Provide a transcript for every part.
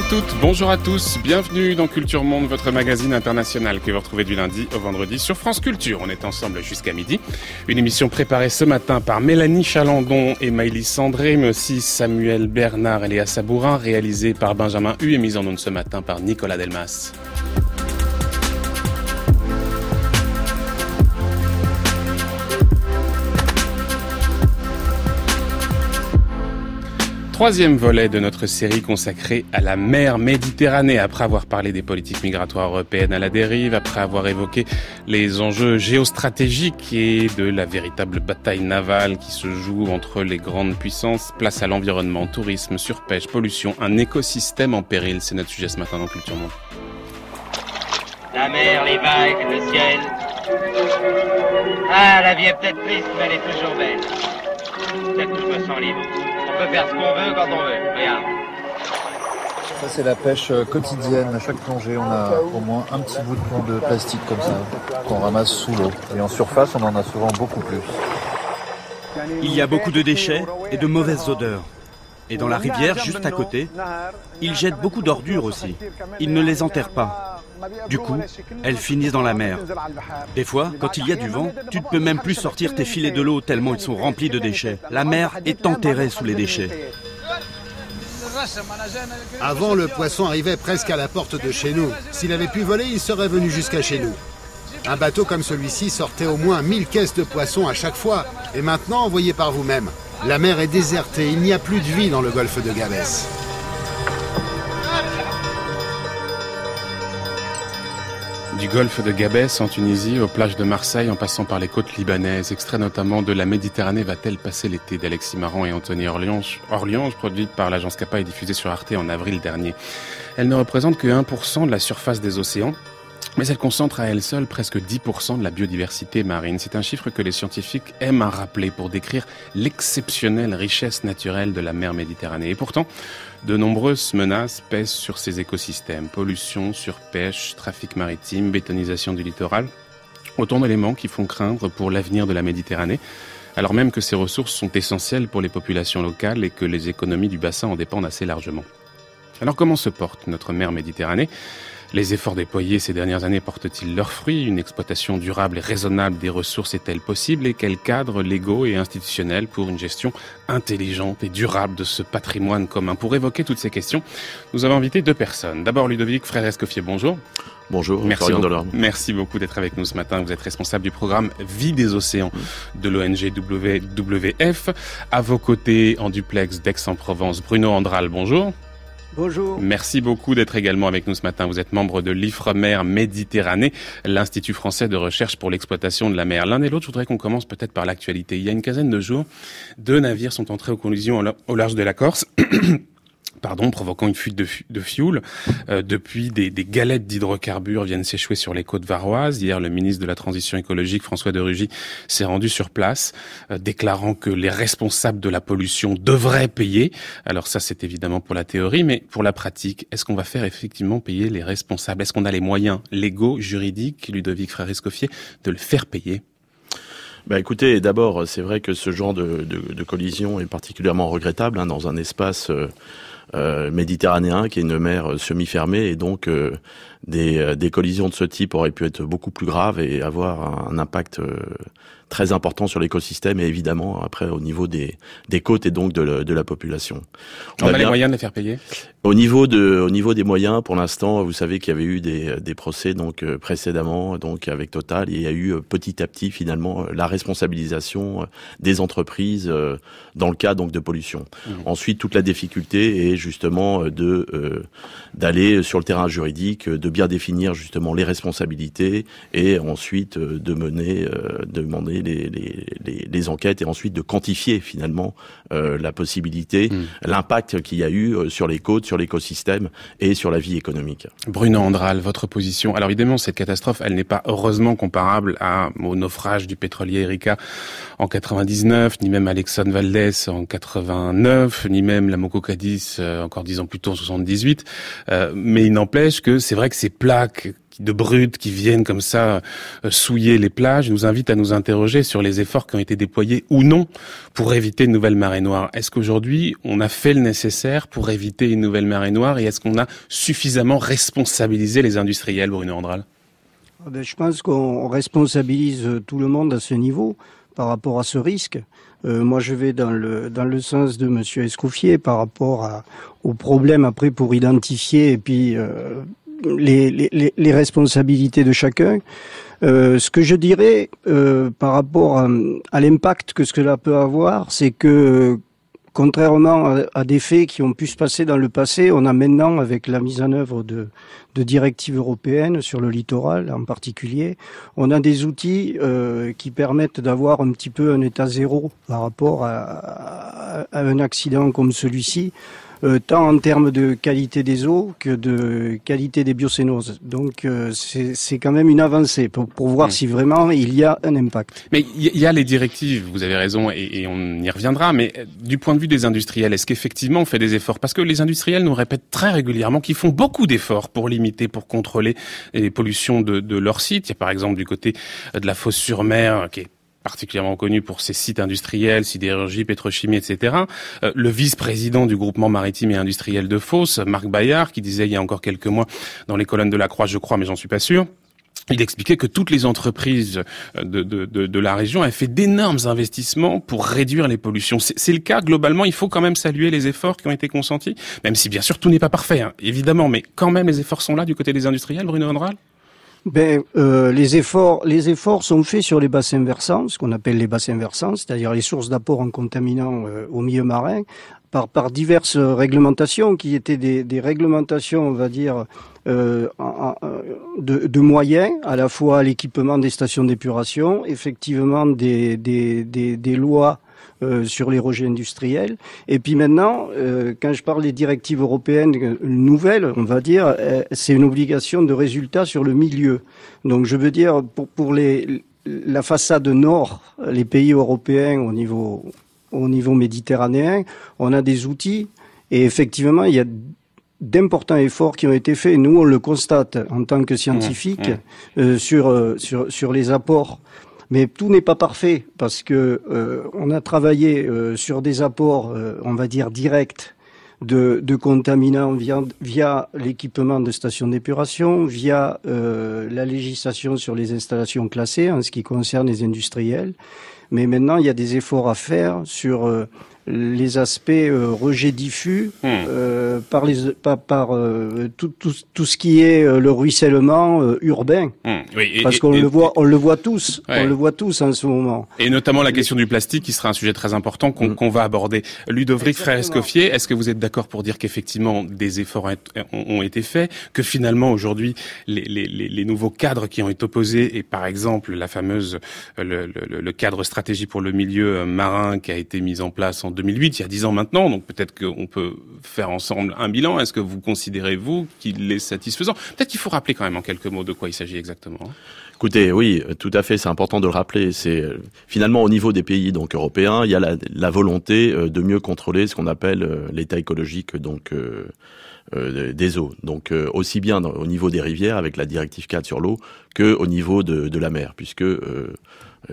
Bonjour à toutes, bonjour à tous, bienvenue dans Culture Monde, votre magazine international que vous retrouvez du lundi au vendredi sur France Culture. On est ensemble jusqu'à midi. Une émission préparée ce matin par Mélanie Chalandon et Maïlis Sandré, mais aussi Samuel Bernard et Léa Sabourin, réalisée par Benjamin Hu et mise en onde ce matin par Nicolas Delmas. Troisième volet de notre série consacrée à la mer Méditerranée. Après avoir parlé des politiques migratoires européennes à la dérive, après avoir évoqué les enjeux géostratégiques et de la véritable bataille navale qui se joue entre les grandes puissances, place à l'environnement, tourisme, surpêche, pollution, un écosystème en péril. C'est notre sujet ce matin dans Culture Monde. La mer, les vagues, le ciel. Ah, la vie est peut-être triste, mais elle est toujours belle. Peut-être que je me sens libre peut faire ce qu'on veut quand on veut. Regarde. Ça, c'est la pêche euh, quotidienne. À chaque plongée, on a au moins un petit bout de plomb de plastique comme ça, qu'on ramasse sous l'eau. Et en surface, on en a souvent beaucoup plus. Il y a beaucoup de déchets et de mauvaises odeurs. Et dans la rivière, juste à côté, ils jettent beaucoup d'ordures aussi. Ils ne les enterrent pas. Du coup, elles finissent dans la mer. Des fois, quand il y a du vent, tu ne peux même plus sortir tes filets de l'eau tellement ils sont remplis de déchets. La mer est enterrée sous les déchets. Avant, le poisson arrivait presque à la porte de chez nous. S'il avait pu voler, il serait venu jusqu'à chez nous. Un bateau comme celui-ci sortait au moins 1000 caisses de poissons à chaque fois. Et maintenant, envoyez par vous-même. La mer est désertée, il n'y a plus de vie dans le golfe de Gabès. Du golfe de Gabès en Tunisie aux plages de Marseille en passant par les côtes libanaises, extrait notamment de La Méditerranée va-t-elle passer l'été d'Alexis Marant et Anthony Orliange, Orliange produite par l'agence Capa et diffusée sur Arte en avril dernier. Elle ne représente que 1% de la surface des océans, mais elle concentre à elle seule presque 10% de la biodiversité marine. C'est un chiffre que les scientifiques aiment à rappeler pour décrire l'exceptionnelle richesse naturelle de la mer Méditerranée. Et pourtant, de nombreuses menaces pèsent sur ces écosystèmes. Pollution, surpêche, trafic maritime, bétonisation du littoral. Autant d'éléments qui font craindre pour l'avenir de la Méditerranée, alors même que ces ressources sont essentielles pour les populations locales et que les économies du bassin en dépendent assez largement. Alors comment se porte notre mer Méditerranée? Les efforts déployés ces dernières années portent-ils leurs fruits? Une exploitation durable et raisonnable des ressources est-elle possible? Et quels cadres légaux et institutionnels pour une gestion intelligente et durable de ce patrimoine commun? Pour évoquer toutes ces questions, nous avons invité deux personnes. D'abord Ludovic Frère-Escoffier, bonjour. Bonjour, merci beaucoup, merci beaucoup d'être avec nous ce matin. Vous êtes responsable du programme Vie des océans de l'ONG WWF. À vos côtés, en duplex d'Aix-en-Provence, Bruno Andral, bonjour. Bonjour. Merci beaucoup d'être également avec nous ce matin. Vous êtes membre de l'IFREMER Méditerranée, l'Institut français de recherche pour l'exploitation de la mer. L'un et l'autre, je voudrais qu'on commence peut-être par l'actualité. Il y a une quinzaine de jours, deux navires sont entrés en collision au large de la Corse. pardon, provoquant une fuite de, de fioul. Euh, depuis, des, des galettes d'hydrocarbures viennent s'échouer sur les côtes varoises. Hier, le ministre de la Transition écologique, François de Rugy, s'est rendu sur place, euh, déclarant que les responsables de la pollution devraient payer. Alors ça, c'est évidemment pour la théorie, mais pour la pratique, est-ce qu'on va faire effectivement payer les responsables? Est-ce qu'on a les moyens légaux, juridiques, Ludovic Frère-Escoffier, de le faire payer? Bah écoutez, d'abord, c'est vrai que ce genre de, de, de, collision est particulièrement regrettable hein, dans un espace euh, méditerranéen, qui est une mer semi-fermée, et donc euh, des, euh, des, collisions de ce type auraient pu être beaucoup plus graves et avoir un, impact très important sur l'écosystème et évidemment après au niveau des, des côtes et donc de, de la population. On, a les moyens de les faire payer Au niveau de au niveau des moyens, pour l'instant, vous savez qu'il y avait eu des, des procès donc précédemment donc avec Total, et il y a eu petit à petit finalement la responsabilisation des entreprises dans le cas donc de pollution. Mmh. Ensuite, toute la difficulté est justement de d'aller sur le terrain juridique, de bien définir justement les responsabilités et ensuite de mener demander les, les, enquêtes et ensuite de quantifier finalement euh, la possibilité, hmm. l'impact qu'il y a eu euh, sur les côtes, sur l'écosystème et sur la vie économique. Bruno Andral, votre position. Alors évidemment, cette catastrophe, elle n'est pas heureusement comparable à, au naufrage du pétrolier Erika en 99, ni même à l'Exxon Valdez en 89, ni même la Moco Cadiz euh, encore dix ans plus tôt en 78. mais il n'empêche que c'est vrai que ces plaques de brutes qui viennent comme ça euh, souiller les plages nous invitent à nous interroger sur les efforts qui ont été déployés ou non pour éviter une nouvelle marée noire. Est-ce qu'aujourd'hui, on a fait le nécessaire pour éviter une nouvelle marée noire et est-ce qu'on a suffisamment responsabilisé les industriels, Bruno Andral? Ah ben, Je pense qu'on responsabilise tout le monde à ce niveau par rapport à ce risque. Euh, moi, je vais dans le dans le sens de Monsieur Escoffier par rapport à, au problème après pour identifier et puis euh, les, responsabilités de chacun. Euh, ce que je dirais euh, par rapport à, l'impact que cela peut avoir, c'est que contrairement à, des faits qui ont pu se passer dans le passé, on a maintenant, avec la mise en œuvre de, de directives européennes sur le littoral en particulier, on a des outils euh, qui permettent d'avoir un petit peu un état zéro par rapport à un accident comme celui-ci. Euh, tant en termes de qualité des eaux que de qualité des biocénoses. Donc euh, c'est quand même une avancée pour, pour voir hmm. si vraiment il y a un impact. Mais il y a les directives, vous avez raison, et, et, on y reviendra, mais euh, du point de vue des industriels, est-ce qu'effectivement on fait des efforts? Parce que les industriels nous répètent très régulièrement qu'ils font beaucoup d'efforts pour limiter, pour contrôler les pollutions de, de leur site. Il y a par exemple du côté de la fosse sur mer, qui est particulièrement connu pour ses sites industriels, sidérurgie, pétrochimie, etc. Euh, le vice-président du groupement maritime et industriel de Fos, Marc Bayard, qui disait il y a encore quelques mois dans les colonnes de la Croix, je crois, mais j'en suis pas sûr, il expliquait que toutes les entreprises de, de, de, de la région avaient fait d'énormes investissements pour réduire les pollutions. C'est le cas globalement. Il faut quand même saluer les efforts qui ont été consentis, même si bien sûr tout n'est pas parfait, hein, évidemment, mais quand même les efforts sont là du côté des industriels, Bruno Andral? Ben, euh, les efforts, les efforts sont faits sur les bassins versants, ce qu'on appelle les bassins versants, c'est-à-dire les sources d'apport en contaminants euh, au milieu marin, par, par diverses réglementations qui étaient des, des réglementations, on va dire, euh, de, de, moyens, à la fois l'équipement des stations d'épuration, effectivement des, des, des, des lois euh, sur les rejets industriels. Et puis maintenant, euh, quand je parle des directives européennes euh, nouvelles, on va dire, c'est une obligation de résultat sur le milieu. Donc je veux dire, pour, pour les, la façade nord, les pays européens au niveau, au niveau méditerranéen, on a des outils et effectivement, il y a d'importants efforts qui ont été faits. Nous, on le constate en tant que scientifiques mmh, mmh. sur, sur, sur les apports mais tout n'est pas parfait parce que euh, on a travaillé euh, sur des apports, euh, on va dire directs, de, de contaminants via, via l'équipement de stations d'épuration, via la législation sur les installations classées en ce qui concerne les industriels. Mais maintenant, il y a des efforts à faire sur les aspects euh, rejet diffus hmm. euh, par les par, par euh, tout, tout, tout, ce qui est euh, le ruissellement euh, urbain hmm. oui, parce qu'on le voit on le voit tous on le voit tous en ce moment et notamment la question du plastique qui sera un sujet très important qu'on hmm. va aborder Ludovic Frère Escoffier est-ce que vous êtes d'accord pour dire qu'effectivement des efforts ont été faits que finalement aujourd'hui les, les, les, nouveaux cadres qui ont été opposés et par exemple la fameuse le, le, le cadre stratégie pour le milieu marin qui a été mis en place en 2008, il y a dix ans maintenant, donc peut-être qu'on peut faire ensemble un bilan. Est-ce que vous considérez, vous, qu'il est satisfaisant? Peut-être qu'il faut rappeler quand même en quelques mots de quoi il s'agit exactement. Écoutez, oui, tout à fait, c'est important de le rappeler. C'est euh, finalement au niveau des pays donc européens, il y a la, volonté euh, de mieux contrôler ce qu'on appelle euh, l'état écologique donc des eaux. Donc aussi bien au niveau des rivières avec la directive 4 sur l'eau que au niveau de, de la mer, puisque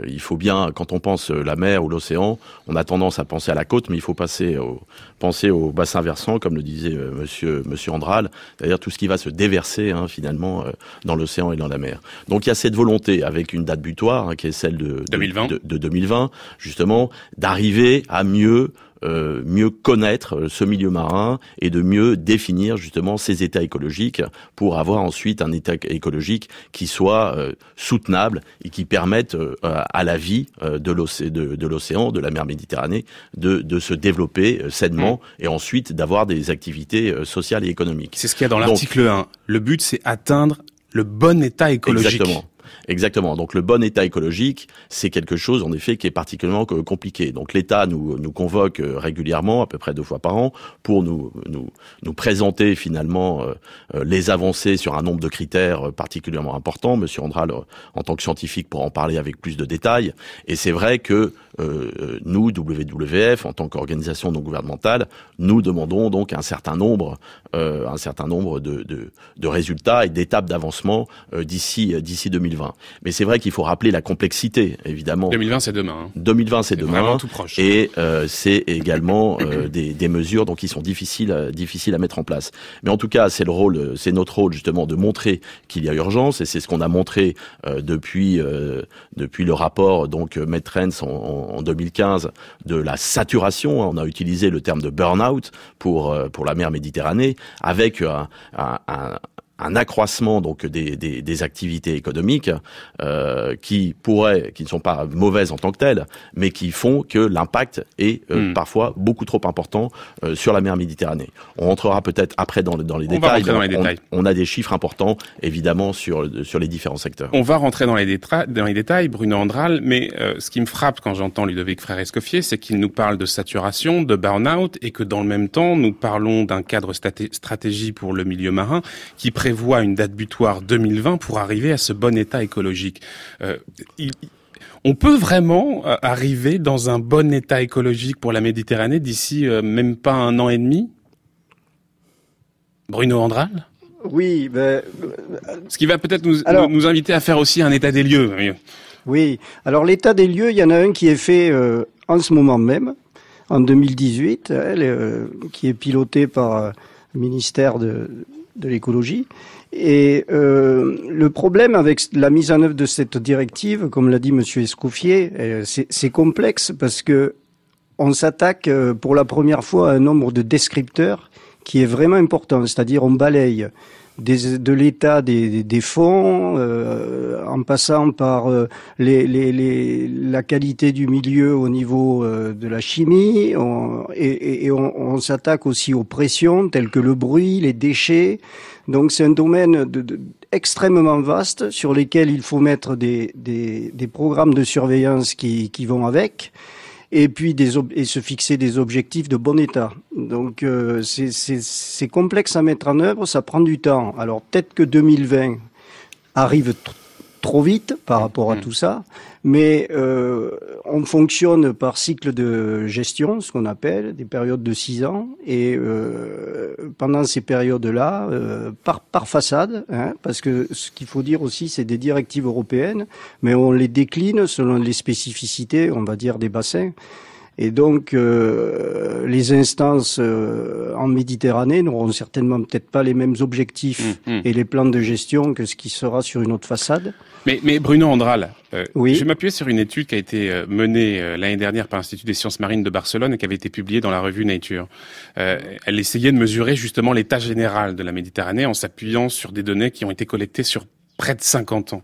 il faut bien, quand on pense euh, la mer ou l'océan, on a tendance à penser à la côte, mais il faut passer au, penser au bassin versant, comme le disait euh, Monsieur Monsieur Andral, c'est-à-dire tout ce qui va se déverser hein, finalement dans l'océan et dans la mer. Donc il y a cette volonté, avec une date butoir hein, qui est celle de 2020, de, de 2020 justement, d'arriver à mieux euh, mieux connaître euh, ce milieu marin et de mieux définir justement ces états écologiques pour avoir ensuite un état écologique qui soit euh, soutenable et qui permette à la vie de l'océan, de, la mer Méditerranée, de, de se développer sainement mmh. et ensuite d'avoir des activités sociales et économiques. C'est ce qu'il y a dans l'article 1. Le but, c'est atteindre le bon état écologique. Exactement. Exactement. Donc le bon état écologique, c'est quelque chose en effet qui est particulièrement compliqué. Donc l'État nous, nous convoque euh, régulièrement, à peu près deux fois par an, pour nous, nous, nous présenter finalement euh, euh, les avancées sur un nombre de critères particulièrement importants. Monsieur Andral, en tant que scientifique, pour en parler avec plus de détails. Et c'est vrai que nous, WWF, en tant qu'organisation non gouvernementale, nous demandons donc un certain nombre, un certain nombre de, de, de résultats et d'étapes d'avancement d'ici d'ici 2020. Mais c'est vrai qu'il faut rappeler la complexité, évidemment. 2020, c'est demain. 2020, hein. c'est demain. Tout proche. Et euh, c'est également euh, des, des, mesures donc qui sont difficiles, euh, difficiles à mettre en place. Mais en tout cas, c'est le rôle, c'est notre rôle justement de montrer qu'il y a urgence, et c'est ce qu'on a montré depuis depuis le rapport donc Metrens en, en, 2015 de la saturation. On a utilisé le terme de burn-out pour pour la mer Méditerranée, avec un, un, un un accroissement donc des, des, des activités économiques euh, qui pourraient, qui ne sont pas mauvaises en tant que telles, mais qui font que l'impact est euh, hmm. parfois beaucoup trop important euh, sur la mer Méditerranée. On rentrera peut-être après dans, dans, les, détails, dans les détails. On, a des chiffres importants évidemment sur sur les différents secteurs. On va rentrer dans les, dans les détails, Bruno Andral, mais euh, ce qui me frappe quand j'entends Ludovic Frère Escoffier, c'est qu'il nous parle de saturation, de burn-out, et que dans le même temps, nous parlons d'un cadre stratégie pour le milieu marin qui prévoit une date butoir 2020 pour arriver à ce bon état écologique. Euh, on peut vraiment euh, arriver dans un bon état écologique pour la Méditerranée d'ici euh, même pas un an et demi? Bruno Andral? Oui, ben, ce qui va peut-être nous, nous, inviter à faire aussi un état des lieux. Oui, alors l'état des lieux, il y en a un qui est fait en ce moment même, en 2018, hein, qui est piloté par le ministère de, de l'écologie. Et euh, le problème avec la mise en œuvre de cette directive, comme l'a dit Monsieur Escoffier, euh, c'est complexe parce que on s'attaque euh, pour la première fois à un nombre de descripteurs qui est vraiment important, c'est-à-dire on balaye de l'État des, des, fonds, euh, en passant par euh, les, les, les, la qualité du milieu au niveau euh, de la chimie, et, et, on, on s'attaque aussi aux pressions telles que le bruit, les déchets. Donc c'est un domaine de, extrêmement vaste sur lesquels il faut mettre des, des, des programmes de surveillance qui, qui vont avec et puis des et se fixer des objectifs de bon état. Donc euh, c'est complexe à mettre en œuvre, ça prend du temps. Alors peut-être que 2020 arrive trop vite par rapport à mm. tout ça, mais euh, on fonctionne par cycle de gestion, ce qu'on appelle des périodes de six ans, et euh, pendant ces périodes-là, euh, par, par façade, hein, parce que ce qu'il faut dire aussi, c'est des directives européennes, mais on les décline selon les spécificités, on va dire, des bassins. Et donc, euh, les instances euh, en Méditerranée n'auront certainement peut-être pas les mêmes objectifs mm, mm. et les plans de gestion que ce qui sera sur une autre façade. Mais, mais Bruno Andral, euh, oui. je vais m'appuyer sur une étude qui a été euh, menée euh, l'année dernière par l'Institut des sciences marines de Barcelone et qui avait été publiée dans la revue Nature. elle essayait de mesurer justement l'état général de la Méditerranée en s'appuyant sur des données qui ont été collectées sur près de 50 ans.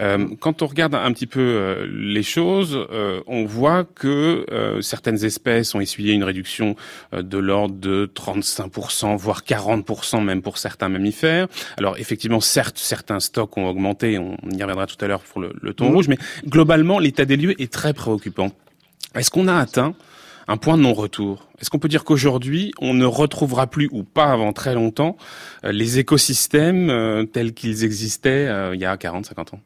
Euh, quand on regarde un petit peu euh, les choses, euh, on voit que certaines espèces ont essuyé une réduction de l'ordre de 35%, voire 40% même pour certains mammifères. Alors effectivement, certes, certains stocks ont augmenté, on y reviendra tout à l'heure pour le, le thon mmh. rouge, mais globalement, l'état des lieux est très préoccupant. Est-ce qu'on a atteint un point de non-retour? Est-ce qu'on peut dire qu'aujourd'hui, on ne retrouvera plus, ou pas avant très longtemps, les écosystèmes tels qu'ils existaient il y a 40, 50 ans?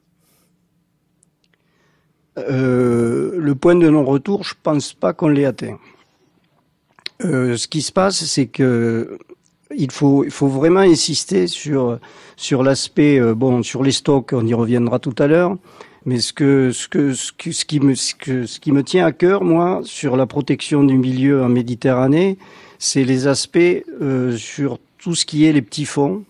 Euh, le point de non-retour, je pense pas qu'on l'ait atteint. Euh, ce qui se passe, c'est que il faut, vraiment insister sur l'aspect euh, bon sur les stocks, on y reviendra tout à l'heure. Mais ce qui me tient à cœur, moi, sur la protection du milieu en Méditerranée, c'est les aspects sur tout ce qui est les petits fonds,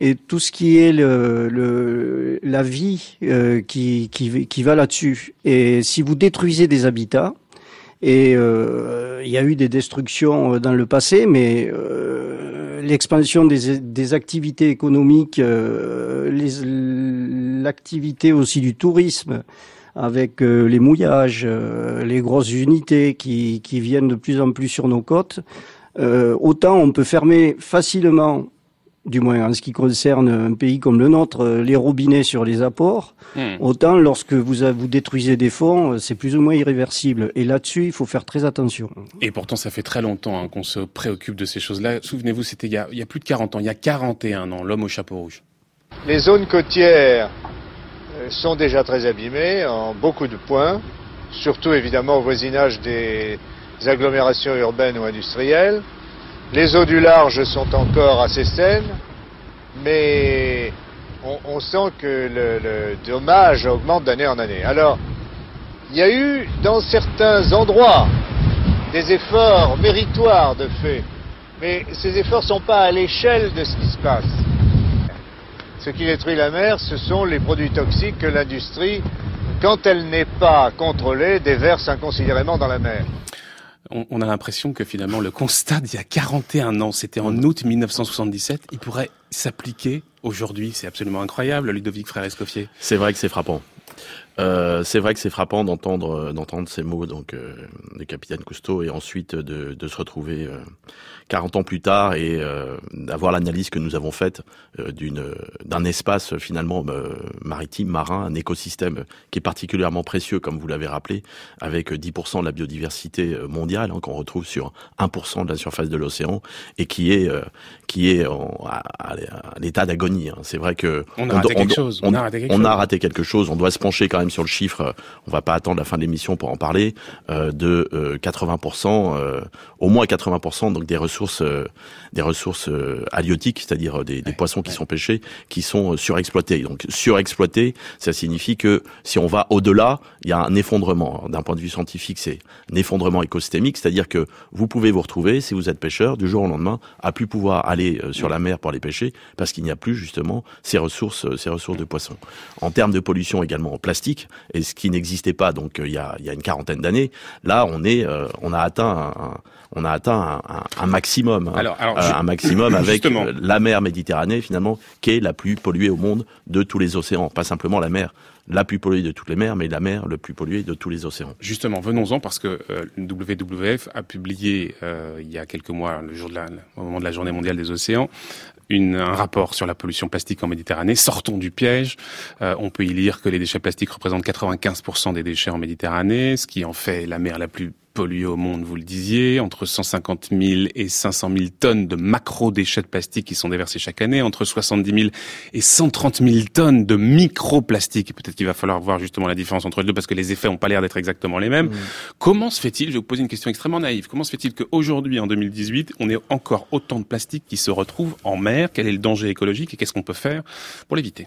et tout ce qui est le, le la vie euh, qui, qui, qui, va là-dessus. Et si vous détruisez des habitats, et euh, il y a eu des destructions euh, dans le passé, mais euh, l'expansion des, des, activités économiques, euh, l'activité aussi du tourisme, avec les mouillages, les grosses unités qui, qui, viennent de plus en plus sur nos côtes, autant on peut fermer facilement du moins en ce qui concerne un pays comme le nôtre, euh, les robinets sur les apports. Hmm. Autant lorsque vous, a- vous détruisez des fonds, euh, c'est plus ou moins irréversible. Et là-dessus, il faut faire très attention. Et pourtant, ça fait très longtemps hein, qu'on se préoccupe de ces choses-là. Souvenez-vous, c'était il, y a- il y a plus de 40 ans, il y a 41 ans, l'homme au chapeau rouge. Les zones côtières euh, sont déjà très abîmées en beaucoup de points, surtout évidemment au voisinage des agglomérations urbaines ou industrielles. Les eaux du large sont encore assez saines, mais on, sent que le, le dommage augmente d'année en année. Alors, il y a eu dans certains endroits des efforts méritoires de fait, mais ces efforts ne sont pas à l'échelle de ce qui se passe. Ce qui détruit la mer, ce sont les produits toxiques que l'industrie, quand elle n'est pas contrôlée, déverse inconsidérément dans la mer. On, on a l'impression que finalement, le constat d'il y a 41 ans, c'était en août 1977, il pourrait s'appliquer aujourd'hui. C'est absolument incroyable, Ludovic Frère Escoffier. C'est vrai que c'est frappant. Euh, c'est vrai que c'est frappant d'entendre euh, d'entendre ces mots donc euh, du capitaine Cousteau et ensuite de, de se retrouver euh, 40 ans plus tard et euh, d'avoir l'analyse que nous avons faite euh, d'une d'un espace finalement euh, maritime marin un écosystème qui est particulièrement précieux comme vous l'avez rappelé avec 10% de la biodiversité mondiale hein, qu'on retrouve sur 1% de la surface de l'océan et qui est euh, qui est en, à, à- l'état d'agonie hein. c'est vrai que On a raté quelque chose, on, a raté quelque chose. On doit se pencher quand même sur le chiffre. euh, On va pas attendre la fin de l'émission pour en parler. euh, de euh, 80%, euh, au moins 80% donc des ressources, euh, des ressources euh, halieutiques, c'est-à-dire des, des poissons qui sont pêchés, qui sont surexploités. Donc surexploités, ça signifie que si on va au-delà, il y a un effondrement. D'un point de vue scientifique, c'est un effondrement écosystémique, c'est-à-dire que vous pouvez vous retrouver, si vous êtes pêcheur, du jour au lendemain, à plus pouvoir aller euh, sur la mer pour aller pêcher, parce qu'il n'y a plus justement ces ressources, euh, ces ressources de poissons. En termes de pollution également en plastique, et ce qui n'existait pas donc euh, il y a, une quarantaine d'années, là on est, euh, on a atteint, un- on a atteint un, un- un maximum, hein. Alors, alors, Euh, un maximum avec justement. euh, la mer Méditerranée finalement, qui est la plus polluée au monde de tous les océans, pas simplement la mer la plus polluée de toutes les mers, mais la mer le plus polluée de tous les océans. Justement, venons-en parce que euh, WWF a publié euh, il y a quelques mois, le jour de la, au moment de la Journée mondiale des océans, une, un rapport sur la pollution plastique en Méditerranée. Sortons du piège. Euh, on peut y lire que les déchets plastiques représentent 95% des déchets en Méditerranée, ce qui en fait la mer la plus polluée au monde, vous le disiez, entre 150 000 et 500 000 tonnes de macro-déchets de plastique qui sont déversés chaque année, entre 70 000 et 130 000 tonnes de micro-plastique. Et peut-être qu'il va falloir voir justement la différence entre les deux parce que les effets n'ont pas l'air d'être exactement les mêmes. Comment se fait-il, je vais vous poser une question extrêmement naïve, comment se fait-il qu'aujourd'hui, en 2018, on ait encore autant de plastique qui se retrouve en mer? Quel est le danger écologique et qu'est-ce qu'on peut faire pour l'éviter?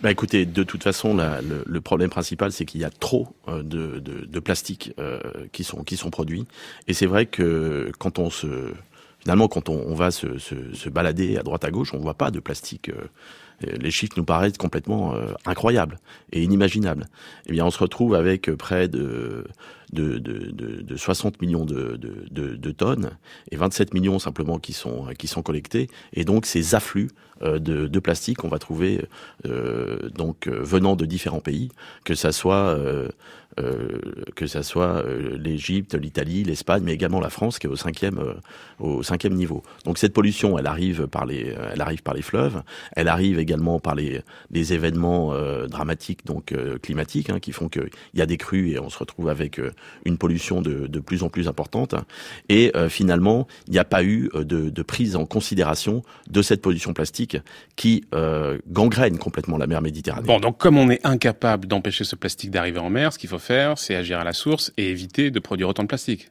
Bah écoutez, de toute façon, la- le, le problème principal, c'est qu'il y a trop euh, de, de, de plastique euh, qui sont qui sont produits. Et c'est vrai que quand on se finalement quand on, on va se, se, se balader à droite à gauche, on voit pas de plastique. euh, les chiffres nous paraissent complètement euh, incroyables et inimaginables. Eh bien, on se retrouve avec euh, près de de, de, de, de 60 millions de, tonnes et 27 millions simplement qui sont qui sont collectés. Et donc ces afflux euh, de, plastique, on va trouver euh, donc euh, venant de différents pays, que ça soit euh, euh, que ça soit euh, l'Égypte, l'Italie, l'Espagne, mais également la France qui est au cinquième au cinquième niveau. Donc cette pollution, elle arrive par les elle arrive par les fleuves, elle arrive également par les les événements dramatiques donc climatiques hein, qui font que il y a des crues et on se retrouve avec une pollution de, de plus en plus importante. Et euh, finalement, il n'y a pas eu euh, de, de prise en considération de cette pollution plastique qui euh, gangrène complètement la mer Méditerranée. Bon, donc comme on est incapable d'empêcher ce plastique d'arriver en mer, ce qu'il faut faire, c'est agir à la source et éviter de produire autant de plastique.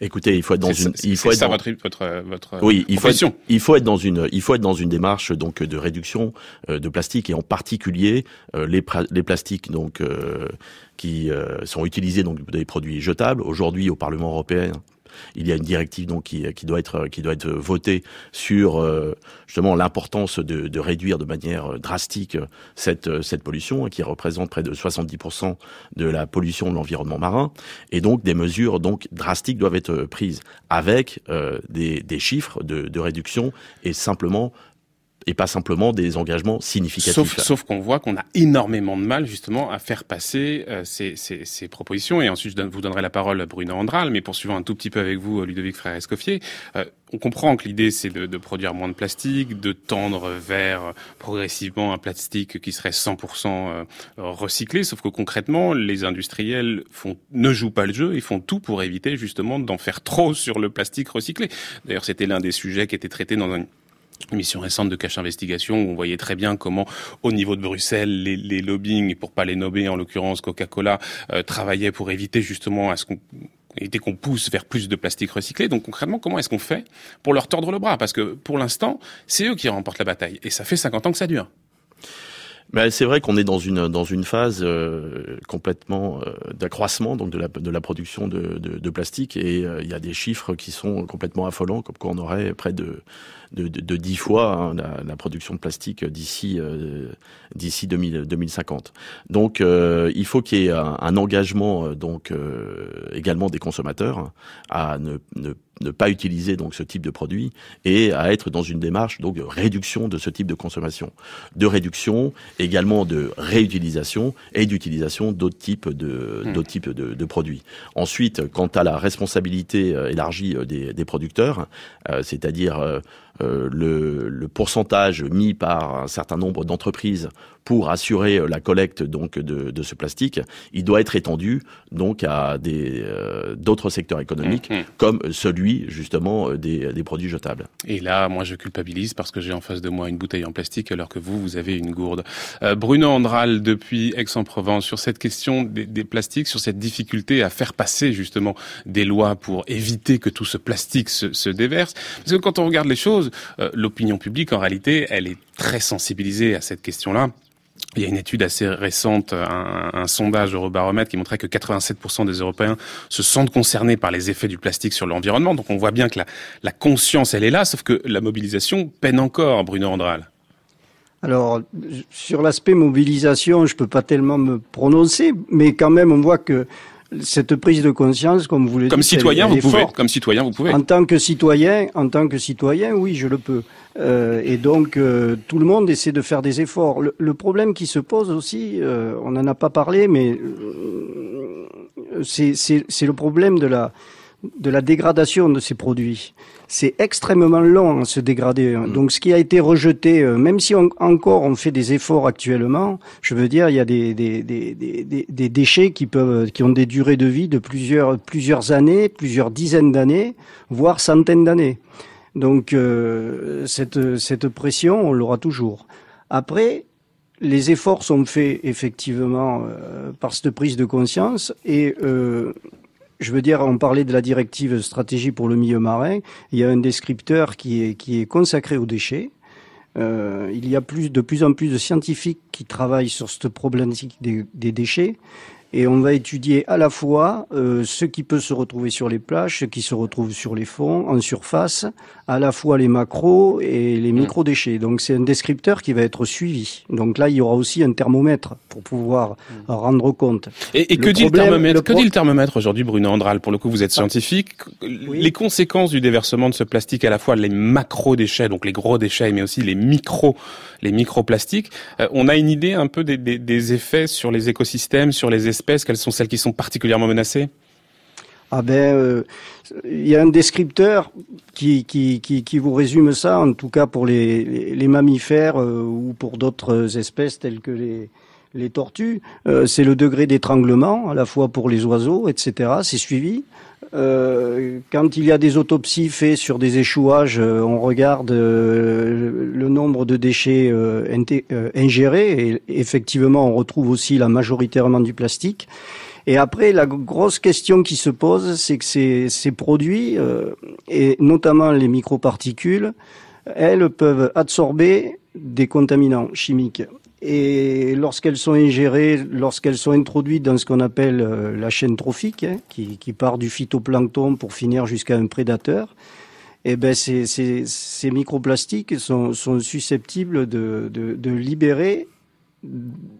Écoutez, il faut être dans une, il faut être ça dans- votre, votre, votre oui, il faut, être, proposition. il faut être dans une, il faut être dans une démarche donc de réduction euh, de plastique et en particulier euh, les, les plastiques donc euh, qui euh, sont utilisés donc des produits jetables. Aujourd'hui, au Parlement européen, il y a une directive donc qui, doit être qui doit être votée sur euh, justement l'importance de, réduire de manière drastique cette cette pollution qui représente près de 70% de la pollution de l'environnement marin. Et donc des mesures donc drastiques doivent être prises avec euh, des, des chiffres de réduction et simplement et pas simplement des engagements significatifs. Sauf, sauf qu'on voit qu'on a énormément de mal justement à faire passer euh, ces, ces, ces, propositions. Et ensuite, je vous donnerai la parole à Bruno Andral, mais poursuivant un tout petit peu avec vous, Ludovic Frère-Escoffier, euh, on comprend que l'idée c'est de, de, produire moins de plastique, de tendre vers progressivement un plastique qui serait 100% euh, recyclé, sauf que concrètement, les industriels font, ne jouent pas le jeu, ils font tout pour éviter justement d'en faire trop sur le plastique recyclé. D'ailleurs, c'était l'un des sujets qui était traité dans un émission récente de Cache Investigation où on voyait très bien comment au niveau de Bruxelles les, les lobbying, pour pas les nommer en l'occurrence Coca-Cola, euh, travaillaient pour éviter justement à ce qu'on était qu'on pousse vers plus de plastique recyclé. Donc concrètement, comment est-ce qu'on fait pour leur tordre le bras? Parce que pour l'instant, c'est eux qui remportent la bataille. Et ça fait 50 ans que ça dure. C'est vrai qu'on est dans une dans une phase euh, complètement euh, d'accroissement donc de la de la production de, de, de plastique et euh, il y a des chiffres qui sont complètement affolants comme quoi on aurait près de de, de, de 10 fois hein, la, la, production de plastique d'ici euh, d'ici 2050. Donc euh, il faut qu'il y ait un, un engagement donc également des consommateurs à ne, ne ne pas utiliser donc ce type de produit et à être dans une démarche donc de réduction de ce type de consommation, de réduction également de réutilisation et d'utilisation d'autres types de mmh. d'autres types de, de, produits. Ensuite, quant à la responsabilité euh, élargie euh, des, des producteurs, euh, c'est-à-dire euh, le, le, pourcentage mis par un certain nombre d'entreprises pour assurer la collecte donc de, de, ce plastique, il doit être étendu donc à des euh, d'autres secteurs économiques mmh. comme celui justement des, des, produits jetables. Et là, moi, je culpabilise parce que j'ai en face de moi une bouteille en plastique alors que vous, vous avez une gourde. Euh, Bruno Andral depuis Aix-en-Provence sur cette question des, des, plastiques, sur cette difficulté à faire passer justement des lois pour éviter que tout ce plastique se, se déverse. Parce que quand on regarde les choses, euh, l'opinion publique en réalité, elle est très sensibilisée à cette question-là. Il y a une étude assez récente, un, sondage Eurobaromètre qui montrait que 87% des Européens se sentent concernés par les effets du plastique sur l'environnement. Donc on voit bien que la, la, conscience, elle est là, sauf que la mobilisation peine encore, Bruno Andral. Alors, sur l'aspect mobilisation, je peux pas tellement me prononcer, mais quand même, on voit que cette prise de conscience, comme vous le comme dites, citoyen, elle, elle vous pouvez. Forte. Comme citoyen, vous pouvez. En tant que citoyen, en tant que citoyen, oui, je le peux. Euh, et donc, euh, tout le monde essaie de faire des efforts. Le, le problème qui se pose aussi, euh, on n'en a pas parlé, mais euh, c'est le problème de la de la dégradation de ces produits. C'est extrêmement long à se dégrader. Mmh. Donc ce qui a été rejeté, euh, même si on, encore on fait des efforts actuellement, je veux dire, il y a des, des, des, des, des déchets qui peuvent, qui ont des durées de vie de plusieurs, plusieurs années, plusieurs dizaines d'années, voire centaines d'années. Donc euh, cette, cette pression, on l'aura toujours. Après, les efforts sont faits effectivement euh, par cette prise de conscience et euh, je veux dire, on parlait de la directive stratégie pour le milieu marin. Il y a un descripteur qui est, consacré aux déchets. Euh, il y a plus, de plus en plus de scientifiques qui travaillent sur cette problématique des déchets et on va étudier à la fois euh, ce qui peut se retrouver sur les plages, ce qui se retrouve sur les fonds, en surface, à la fois les macros et les mmh. micro-déchets. Donc c'est un descripteur qui va être suivi. Donc là, il y aura aussi un thermomètre pour pouvoir mmh. rendre compte. Et, et que, dit problème, le thermomètre, le que dit le thermomètre aujourd'hui, Bruno Andral Pour le coup, vous êtes scientifique. Oui. Les conséquences du déversement de ce plastique, à la fois les macro-déchets, donc les gros déchets, mais aussi les micro, les microplastiques, euh, on a une idée un peu des, des, des effets sur les écosystèmes, sur les quelles sont celles qui sont particulièrement menacées? Ah ben, euh, il y a un descripteur qui, qui, qui, vous résume ça, en tout cas pour les, les, les mammifères euh, ou pour d'autres espèces telles que les, les tortues. Euh, c'est le degré d'étranglement, à la fois pour les oiseaux, etc. C'est suivi. Euh, quand il y a des autopsies faites sur des échouages, euh, on regarde le nombre de déchets ingérés et effectivement on retrouve aussi la majoritairement du plastique. Et après, la grosse question qui se pose, c'est que ces, ces produits, et notamment les microparticules, elles peuvent absorber des contaminants chimiques. Et lorsqu'elles sont ingérées, lorsqu'elles sont introduites dans ce qu'on appelle euh, la chaîne trophique, hein, qui, qui, part du phytoplancton pour finir jusqu'à un prédateur, eh ben ces, ces, ces microplastiques sont, sont susceptibles de, de, de, libérer,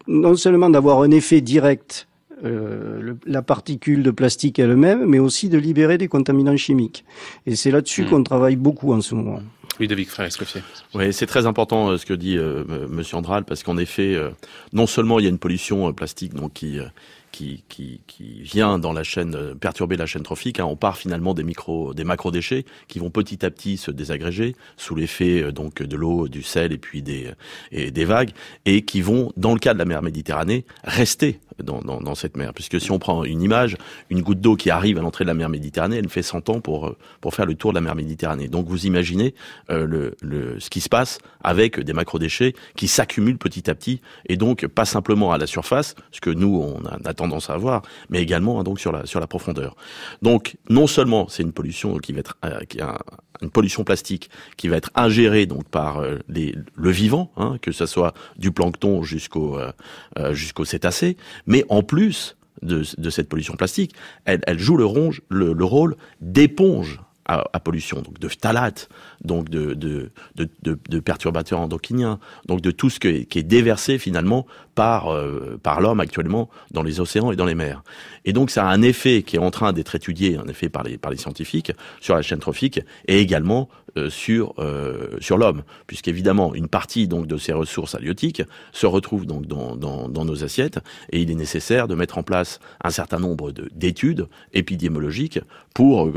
non seulement d'avoir un effet direct, euh, le, la particule de plastique elle-même, mais aussi de libérer des contaminants chimiques. Et c'est là-dessus mmh. qu'on travaille beaucoup en ce moment. Ludovic Frère Escoffier. Oui, c'est très important ce que dit Monsieur Andral parce qu'en effet, non seulement il y a une pollution plastique donc qui qui, qui, qui, vient dans la chaîne euh, perturber la chaîne trophique. Hein. On part finalement des micro, des macro déchets qui vont petit à petit se désagréger sous l'effet euh, donc de l'eau, du sel et puis des et des vagues et qui vont dans le cas de la mer Méditerranée rester dans, cette mer. Puisque si on prend une image, une goutte d'eau qui arrive à l'entrée de la mer Méditerranée, elle fait 100 ans pour euh, pour faire le tour de la mer Méditerranée. Donc vous imaginez le, le ce qui se passe avec des macro déchets qui s'accumulent petit à petit et donc pas simplement à la surface, ce que nous on attend tendance à avoir, mais également hein, donc sur la sur la profondeur. Donc non seulement c'est une pollution qui va être euh, a une pollution plastique qui va être ingérée donc par euh, le vivant, hein, que ce soit du plancton jusqu'au euh, jusqu'au cétacé, mais en plus de, de, cette pollution plastique, elle, joue le, ronge, le, le rôle d'éponge à, pollution, donc de phtalates, donc de, de, de, de, perturbateurs endocriniens, donc de tout ce qui est, déversé finalement par, euh, par l'homme actuellement dans les océans et dans les mers. Et donc ça a un effet qui est en train d'être étudié, un effet par les, par les scientifiques, sur la chaîne trophique et également euh, sur, euh, sur l'homme, puisqu'évidemment une partie donc de ces ressources halieutiques se retrouve donc dans, dans, dans nos assiettes et il est nécessaire de mettre en place un certain nombre d'études épidémiologiques pour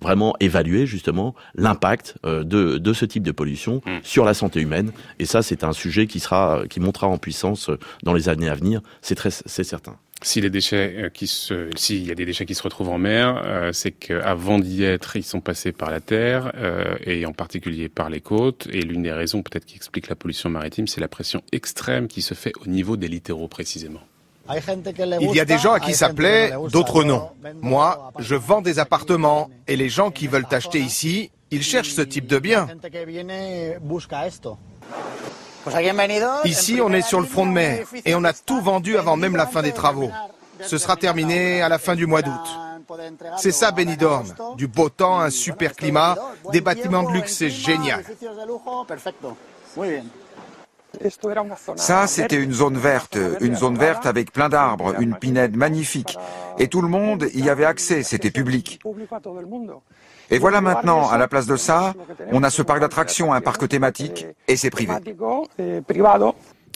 vraiment évaluer justement l'impact euh, de, de ce type de pollution mm. sur la santé humaine. Et ça, c'est un sujet qui sera, qui montera en puissance euh, dans les années à venir. C'est très, c'est certain. Si les déchets euh, qui se, s'il y a des déchets qui se retrouvent en mer, c'est qu'avant d'y être, ils sont passés par la terre et en particulier par les côtes. Et l'une des raisons peut-être qui explique la pollution maritime, c'est la pression extrême qui se fait au niveau des littoraux précisément. Il y a des gens à qui ça plaît, d'autres non. Moi, je vends des appartements et les gens qui veulent acheter ici, ils cherchent ce type de bien. Ici, on est sur le front de mer et on a tout vendu avant même la fin des travaux. Ce sera terminé à la fin du mois d'août. C'est ça Benidorm. Du beau temps, un super climat, des bâtiments de luxe, c'est génial. Ça, c'était une zone verte, une zone verte avec plein d'arbres, une pinède magnifique. Et tout le monde y avait accès, c'était public. Et voilà maintenant, à la place de ça, on a ce parc d'attractions, un parc thématique, et c'est privé.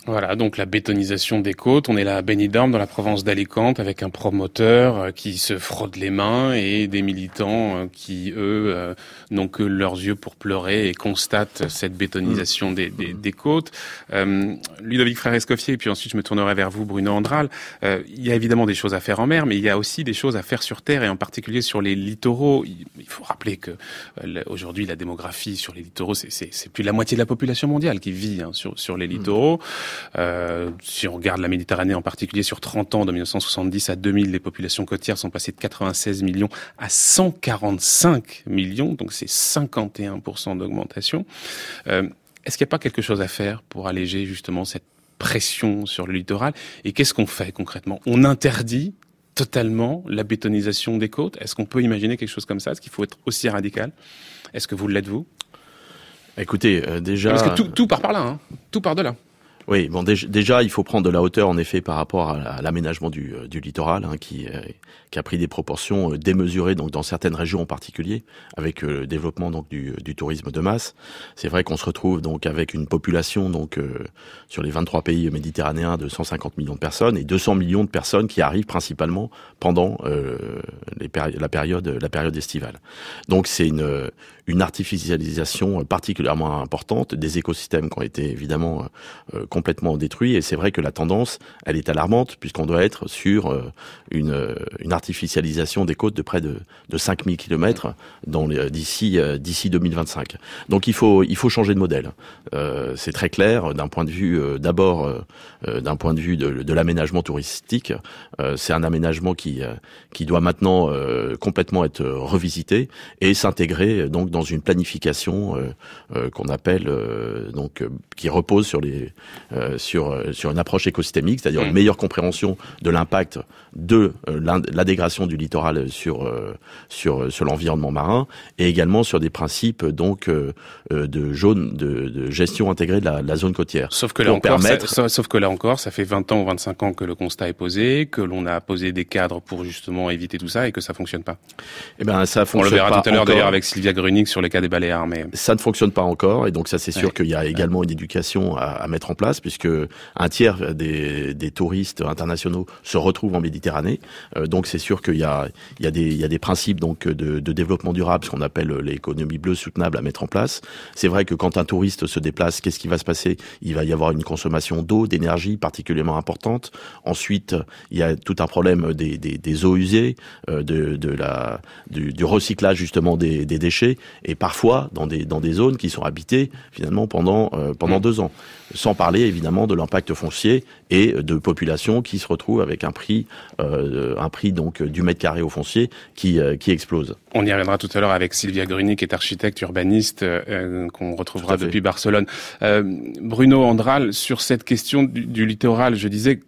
Voilà, donc la bétonisation des côtes. On est là à Benidorm, dans la province d'Alicante, avec un promoteur euh, qui se frotte les mains et des militants euh, qui, eux, euh, n'ont que leurs yeux pour pleurer et constatent cette bétonisation des, des, côtes. Euh, Ludovic Frère Escoffier, et puis ensuite je me tournerai vers vous, Bruno Andral. il y a évidemment des choses à faire en mer, mais il y a aussi des choses à faire sur terre et en particulier sur les littoraux. Il faut rappeler que aujourd'hui, la démographie sur les littoraux, c'est plus de la moitié de la population mondiale qui vit hein, sur, sur les littoraux. Euh, si on regarde la Méditerranée en particulier, sur 30 ans, de 1970 à 2000, les populations côtières sont passées de 96 millions à 145 millions, donc c'est 51% d'augmentation. Euh, Est-ce qu'il n'y a pas quelque chose à faire pour alléger justement cette pression sur le littoral? Et qu'est-ce qu'on fait concrètement? On interdit totalement la bétonisation des côtes? Est-ce qu'on peut imaginer quelque chose comme ça? Est-ce qu'il faut être aussi radical? Est-ce que vous l'êtes vous? Écoutez, euh, déjà... Parce que tout, tout part par là, hein. tout part de là. Oui, bon déjà il faut prendre de la hauteur en effet par rapport à, l'aménagement du, euh, littoral hein, qui, euh, qui, a pris des proportions euh, démesurées donc dans certaines régions en particulier avec le développement donc du, tourisme de masse. C'est vrai qu'on se retrouve donc avec une population donc sur les 23 pays méditerranéens de 150 millions de personnes et 200 millions de personnes qui arrivent principalement pendant la période la période estivale. Donc c'est une une artificialisation particulièrement importante des écosystèmes qui ont été évidemment complètement détruit. Et c'est vrai que la tendance, elle est alarmante puisqu'on doit être sur euh, une, euh, une, artificialisation des côtes de près de, de 5000 km d'ici euh, d'ici 2025. Donc il faut il faut changer de modèle. Euh, c'est très clair d'un point de vue d'abord d'un point de vue de, de l'aménagement touristique. c'est un aménagement qui qui doit maintenant complètement être revisité et s'intégrer donc dans une planification qu'on appelle donc qui repose sur les sur sur une approche écosystémique, c'est-à-dire une mm. meilleure compréhension de l'impact de la dégradation du littoral sur sur sur l'environnement marin et également sur des principes donc de jaune de, de, gestion intégrée de la, la zone côtière. Sauf que là encore, ça, sauf que là encore, ça fait 20 ans ou 25 ans que le constat est posé, que l'on a posé des cadres pour justement éviter tout ça et que ça fonctionne pas. Eh ben ça fonctionne. On le verra tout à l'heure d'ailleurs avec Sylvia Sur le cas des Baléares, mais ça ne fonctionne pas encore et donc ça c'est sûr qu'il y a également une éducation à, à, mettre en place puisque un tiers des, des, touristes internationaux se retrouvent en Méditerranée. Euh, donc c'est sûr qu'il y a il y a des il y a des principes donc de, de développement durable, ce qu'on appelle l'économie bleue soutenable à mettre en place. C'est vrai que quand un touriste se déplace, qu'est-ce qui va se passer? Il va y avoir une consommation d'eau, d'énergie particulièrement importante. Ensuite, il y a tout un problème des, des, des eaux usées, euh, de, de la du, du, recyclage justement des, des, déchets, et parfois dans des dans des zones qui sont habitées finalement pendant euh, pendant mmh. deux ans. Sans parler évidemment de l'impact foncier et de populations qui se retrouvent avec un prix euh, un prix donc du mètre carré au foncier qui euh, qui explose. On y reviendra tout à l'heure avec Sylvia Gruni qui est architecte urbaniste qu'on retrouvera depuis Barcelone. Bruno Andral sur cette question du, du littoral, je disais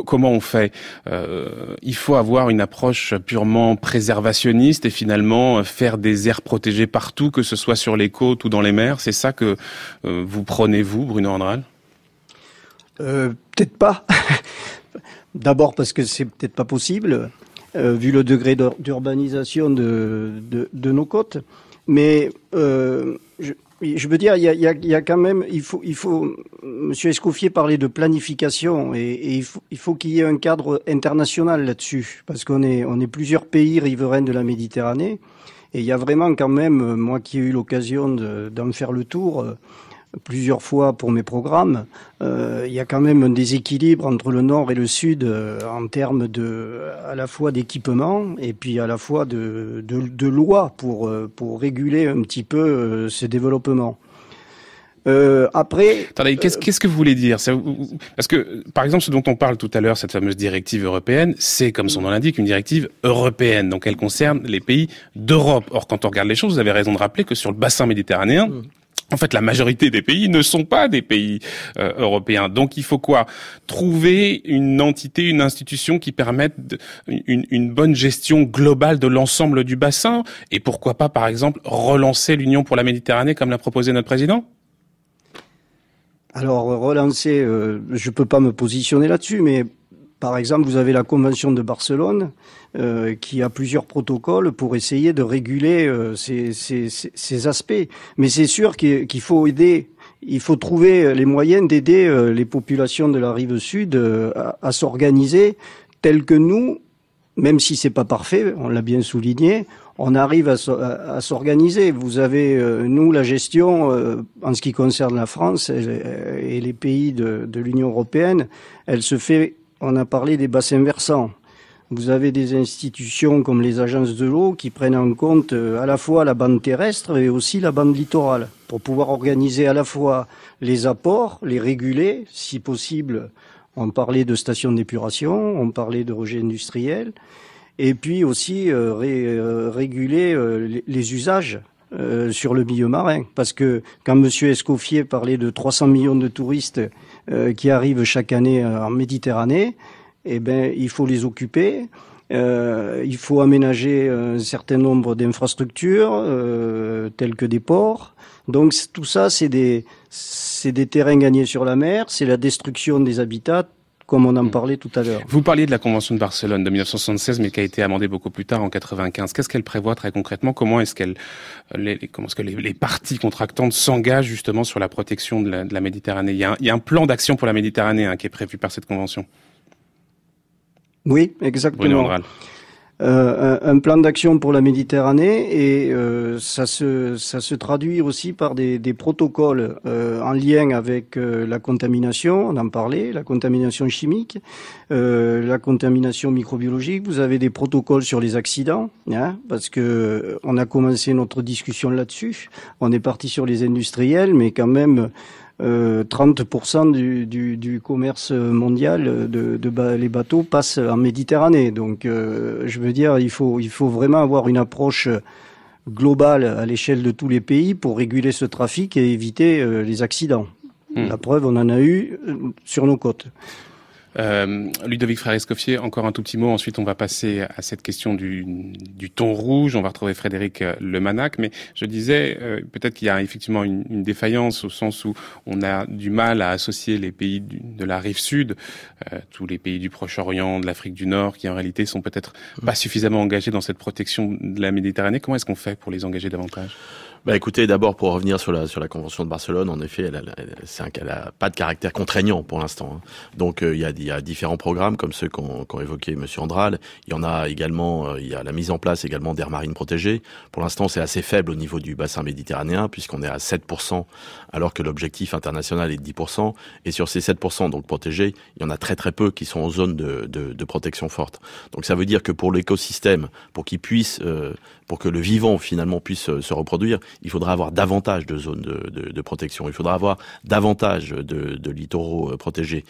comment on fait? Euh, Il faut avoir une approche purement préservationniste et finalement euh, faire des aires protégées partout, que ce soit sur les côtes ou dans les mers. C'est ça que euh, vous prenez, vous, Bruno Andral? Peut-être pas. D'abord parce que c'est peut-être pas possible, vu le degré d'urbanisation de, de, nos côtes. Mais je, veux dire, il y a, y a, quand même, il faut, il faut, Monsieur Escoffier parlait de planification et, et il faut, il faut qu'il y ait un cadre international là-dessus, parce qu'on est, on est plusieurs pays riverains de la Méditerranée, et il y a vraiment quand même, moi qui ai eu l'occasion d'en faire le tour, plusieurs fois pour mes programmes, euh, il y a quand même un déséquilibre entre le nord et le sud euh, en termes de à la fois d'équipement et puis à la fois de, de, de lois pour euh, pour réguler un petit peu ce développement. Euh, après, attendez, qu'est-ce qu'est-ce que vous voulez dire? Parce que, par exemple, ce dont on parle tout à l'heure, cette fameuse directive européenne, c'est, comme son nom l'indique, une directive européenne, donc elle concerne les pays d'Europe. Or, quand on regarde les choses, vous avez raison de rappeler que sur le bassin méditerranéen, mmh. En fait, la majorité des pays ne sont pas des pays euh, européens. Donc, il faut quoi? Trouver une entité, une institution qui permette une, bonne gestion globale de l'ensemble du bassin. Et pourquoi pas, par exemple, relancer l'Union pour la Méditerranée comme l'a proposé notre président? Alors, relancer, euh, je peux pas me positionner là-dessus, mais par exemple, vous avez la Convention de Barcelone euh, qui a plusieurs protocoles pour essayer de réguler euh, ces, ces, ces, aspects. Mais c'est sûr qu'il faut aider, il faut trouver les moyens d'aider euh, les populations de la rive sud euh, à, à s'organiser tel que nous, même si c'est pas parfait, on l'a bien souligné, on arrive à, s'organiser. Vous avez, euh, nous, la gestion, en ce qui concerne la France et, et les pays de, de l'Union européenne, elle se fait on a parlé des bassins versants. Vous avez des institutions comme les agences de l'eau qui prennent en compte euh, à la fois la bande terrestre et aussi la bande littorale pour pouvoir organiser à la fois les apports, les réguler, si possible. On parlait de stations d'épuration, on parlait de rejets industriels, et puis aussi euh, euh, réguler les, usages sur le milieu marin. Parce que quand M. Escoffier parlait de 300 millions de touristes qui arrivent chaque année euh, en Méditerranée, eh ben, il faut les occuper. Euh, il faut aménager un certain nombre d'infrastructures, euh, telles que des ports. Donc tout ça, c'est des, c'est des terrains gagnés sur la mer, c'est la destruction des habitats, comme on en mm. parlait tout à l'heure. Vous parliez de la Convention de Barcelone de 1976, mais qui a été amendée beaucoup plus tard en 95. Qu'est-ce qu'elle prévoit très concrètement? Comment est-ce qu'elle, les, comment est-ce que les, les, parties contractantes s'engagent justement sur la protection de la, de la Méditerranée? Il y, a un, il y, a un, plan d'action pour la Méditerranée hein, qui est prévu par cette convention. Oui, exactement euh, un, plan d'action pour la Méditerranée et euh, ça, se, ça se traduit aussi par des, des protocoles euh, en lien avec euh, la contamination, on en parlait, la contamination chimique, euh, la contamination microbiologique. Vous avez des protocoles sur les accidents, hein, parce que on a commencé notre discussion là-dessus. On est parti sur les industriels, mais quand même euh, 30% du, du, du, commerce mondial de, de, les bateaux passent en Méditerranée. Donc, euh, je veux dire, il faut, il faut vraiment avoir une approche globale à l'échelle de tous les pays pour réguler ce trafic et éviter euh, les accidents. Hmm. La preuve, on en a eu sur nos côtes. Euh, Ludovic Frère-Escoffier, encore un tout petit mot. Ensuite, on va passer à cette question du, du thon rouge. On va retrouver Frédéric euh, Lemanac. Mais je disais, euh, peut-être qu'il y a effectivement une, une, défaillance au sens où on a du mal à associer les pays de la rive sud, euh, tous les pays du Proche-Orient, de l'Afrique du Nord, qui en réalité sont peut-être pas suffisamment engagés dans cette protection de la Méditerranée. Comment est-ce qu'on fait pour les engager davantage? Bah écoutez, d'abord pour revenir sur la sur la convention de Barcelone, en effet, elle, elle, a pas de caractère contraignant pour l'instant. Hein. Donc euh, il y, a, y, a, différents programmes comme ceux qu'ont qu évoqué Monsieur Andral. Il y en a également, euh, il y a la mise en place également d'aires marines protégées. Pour l'instant, c'est assez faible au niveau du bassin méditerranéen puisqu'on est à 7%, alors que l'objectif international est de 10%. Et sur ces 7% donc protégés, il y en a très très peu qui sont en zone de, de, de protection forte. Donc ça veut dire que pour l'écosystème, pour qu'il puisse, euh, pour que le vivant finalement puisse se reproduire, il faudra avoir davantage de zones de, de, de protection. Il faudra avoir davantage de, de littoraux euh, protégés.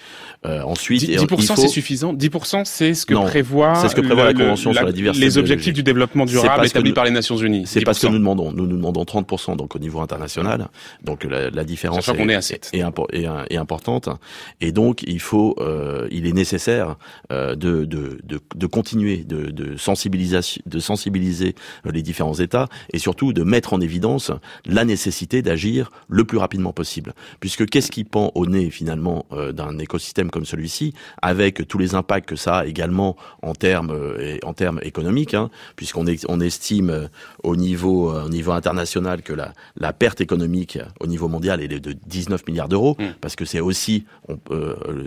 Euh, ensuite, 10%, 10 c'est suffisant? 10% c'est ce que prévoit, c'est ce que prévoit la convention sur la diversité. Les objectifs du développement durable établis par les Nations Unies. C'est pas ce que nous demandons. Nous nous demandons 30% donc au niveau international. Donc la, la différence est, est à 7. Est, est, est, importante. Et donc il faut, euh, il est nécessaire euh, de, de, de, de, continuer de, de, sensibilisation, de sensibiliser les différents États et surtout de mettre en évidence la nécessité d'agir le plus rapidement possible. Puisque qu'est-ce qui pend au nez finalement euh, d'un écosystème comme celui-ci, avec tous les impacts que ça a également en termes euh, en termes économiques, hein, puisqu'on on estime euh, au niveau au niveau international que la, la perte économique au niveau mondial est de 19 milliards d'euros, mmh. parce que c'est aussi on,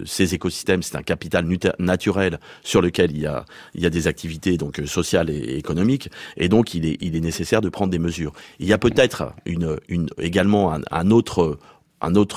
ces écosystèmes, c'est un capital naturel sur lequel il y a il y a des activités donc sociales et, économiques, et donc est il est nécessaire de prendre des mesures. Il y a peut-être également un, autre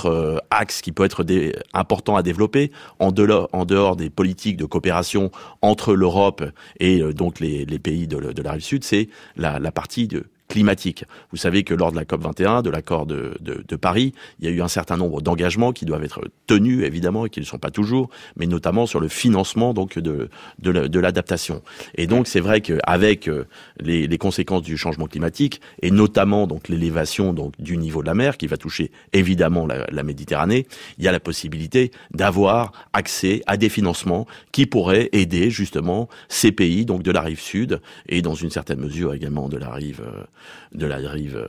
euh, axe qui peut être important à développer en dehors, des politiques de coopération entre l'Europe et euh, donc les, pays de, la rive sud, c'est la partie de climatique. Vous savez que lors de la COP 21, de l'accord de, de, de, Paris, il y a eu un certain nombre d'engagements qui doivent être tenus évidemment et qui ne sont pas toujours, mais notamment sur le financement donc de de l'adaptation. Et donc c'est vrai qu'avec euh, les, les conséquences du changement climatique et notamment donc l'élévation donc du niveau de la mer qui va toucher évidemment la, la Méditerranée, il y a la possibilité d'avoir accès à des financements qui pourraient aider justement ces pays donc de la rive sud et dans une certaine mesure également de la rive euh, de la rive euh,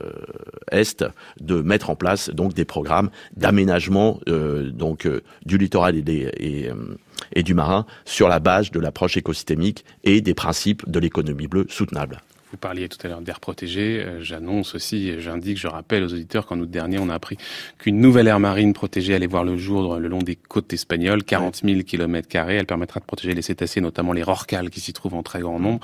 est de mettre en place donc des programmes d'aménagement euh, euh, du littoral et du marin sur la base de l'approche écosystémique et des principes de l'économie bleue soutenable. Vous parliez tout à l'heure d'air protégé. Euh, j'annonce aussi, j'indique, je rappelle aux auditeurs qu'en août dernier, on a appris qu'une nouvelle aire marine protégée allait voir le jour le long des côtes espagnoles, 40 000 km carrés. Elle permettra de protéger les cétacés, notamment les rorquals qui s'y trouvent en très grand nombre.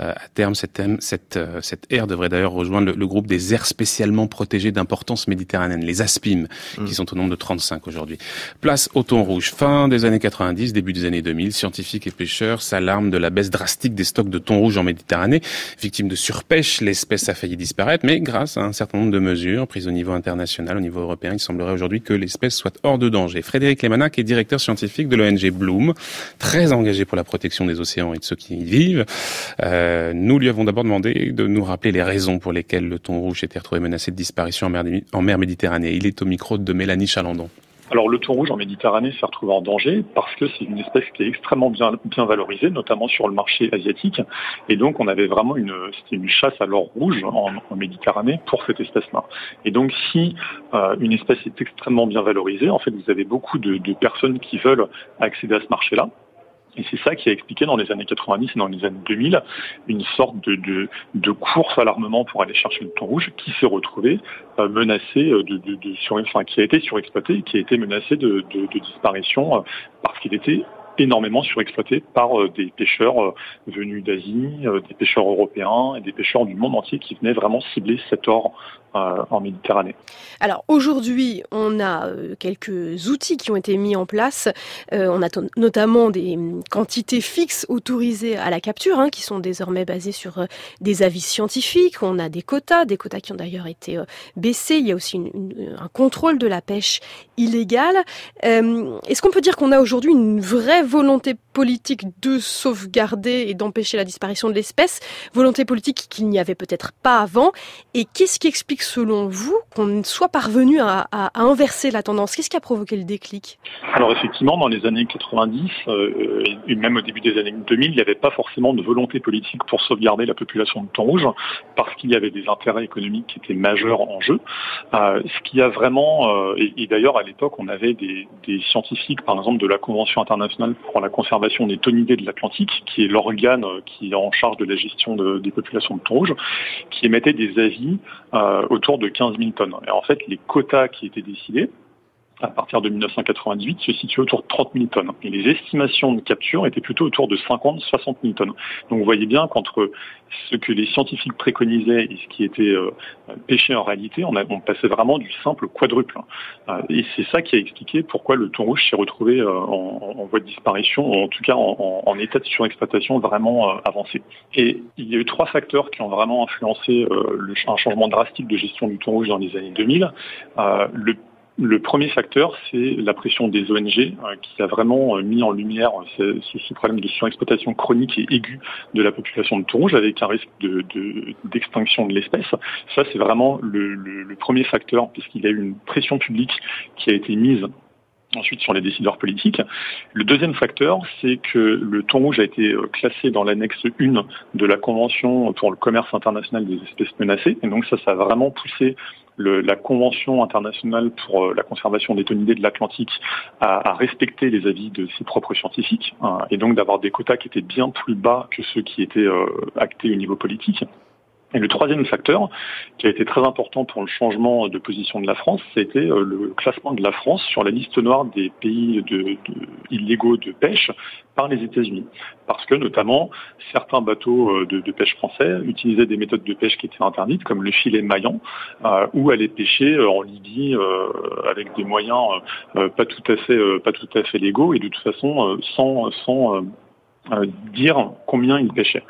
Euh, à terme, cette, cette, euh, cette aire devrait d'ailleurs rejoindre le, groupe des aires spécialement protégées d'importance méditerranéenne, les ASPIM, mm. qui sont au nombre de 35 aujourd'hui. Place au thon rouge. Fin des années 90, début des années 2000, scientifiques et pêcheurs s'alarment de la baisse drastique des stocks de thon rouge en Méditerranée, victime de surpêche, l'espèce a failli disparaître, mais grâce à un certain nombre de mesures prises au niveau international, au niveau européen, il semblerait aujourd'hui que l'espèce soit hors de danger. Frédéric Lemanac est directeur scientifique de l'ONG Bloom, très engagé pour la protection des océans et de ceux qui y vivent. Euh, nous lui avons d'abord demandé de nous rappeler les raisons pour lesquelles le thon rouge était retrouvé menacé de disparition en mer, en mer Méditerranée. Il est au micro de Mélanie Chalandon. Alors le thon rouge en Méditerranée s'est retrouvé en danger parce que c'est une espèce qui est extrêmement bien, valorisée, notamment sur le marché asiatique. Et donc on avait vraiment une, une chasse à l'or rouge en, en, Méditerranée pour cette espèce-là. Et donc si euh, une espèce est extrêmement bien valorisée, en fait vous avez beaucoup de, de personnes qui veulent accéder à ce marché-là. Et c'est ça qui a expliqué dans les années 90 et dans les années 2000 une sorte de, course à l'armement pour aller chercher le thon rouge qui s'est retrouvé euh, menacé de, de, de enfin, qui a été surexploité, qui a été menacé de, disparition euh, parce qu'il était énormément surexploité par euh, des pêcheurs euh, venus d'Asie, euh, des pêcheurs européens et des pêcheurs du monde entier qui venaient vraiment cibler cet or en Méditerranée. Alors aujourd'hui, on a quelques outils qui ont été mis en place. on a notamment des hum, quantités fixes autorisées à la capture, hein, qui sont désormais basées sur des avis scientifiques. On a des quotas, des quotas qui ont d'ailleurs été baissés. Il y a aussi un contrôle de la pêche illégale. Est-ce qu'on peut dire qu'on a aujourd'hui une vraie volonté politique de sauvegarder et d'empêcher la disparition de l'espèce, volonté politique qu'il n'y avait peut-être pas avant. Et qu'est-ce qui explique selon vous qu'on soit parvenu à, inverser la tendance? Qu'est-ce qui a provoqué le déclic? Alors effectivement, dans les années 90 euh, et même au début des années 2000, il n'y avait pas forcément de volonté politique pour sauvegarder la population de thon rouge parce qu'il y avait des intérêts économiques qui étaient majeurs en jeu. Euh, ce qui a vraiment, euh, et, d'ailleurs à l'époque on avait des, scientifiques, par exemple de la Convention internationale pour la conservation des tonidés de l'Atlantique, qui est l'organe qui est en charge de la gestion des populations de thon rouge, qui émettait des avis euh, autour de 15 000 tonnes. Et en fait, les quotas qui étaient décidés, à partir de 1998 se situait autour de 30 000 tonnes. Et les estimations de capture étaient plutôt autour de 50-60 000 tonnes. Donc vous voyez bien qu'entre ce que les scientifiques préconisaient et ce qui était euh, pêché en réalité, on, passait vraiment du simple quadruple. Euh, et c'est ça qui a expliqué pourquoi le thon rouge s'est retrouvé euh, en, voie de disparition, ou en tout cas en, état de surexploitation vraiment avancé. Et il y a eu trois facteurs qui ont vraiment influencé un changement drastique de gestion du thon rouge dans les années 2000. le le premier facteur, c'est la pression des ONG euh, qui a vraiment euh, mis en lumière euh, ce, problème de surexploitation chronique et aiguë de la population de thon rouge avec un risque d'extinction de, l'espèce. Ça, c'est vraiment le premier facteur puisqu'il y a eu une pression publique qui a été mise ensuite sur les décideurs politiques. Le deuxième facteur, c'est que le thon rouge a été euh, classé dans l'annexe 1 de la Convention pour le commerce international des espèces menacées. Et donc ça, ça a vraiment poussé la Convention internationale pour euh, la conservation des tonidés de l'Atlantique à, respecter les avis de ses propres scientifiques, hein, et donc d'avoir des quotas qui étaient bien plus bas que ceux qui étaient euh, actés au niveau politique. Et le troisième facteur, qui a été très important pour le changement de position de la France, c'était euh, le classement de la France sur la liste noire des pays de, illégaux de pêche par les États-Unis. Parce que notamment, certains bateaux euh, de, pêche français utilisaient des méthodes de pêche qui étaient interdites, comme le filet maillant, euh, ou allaient pêcher en Libye avec des moyens pas tout à fait pas tout à fait légaux et de toute façon sans sans dire combien ils pêchaient.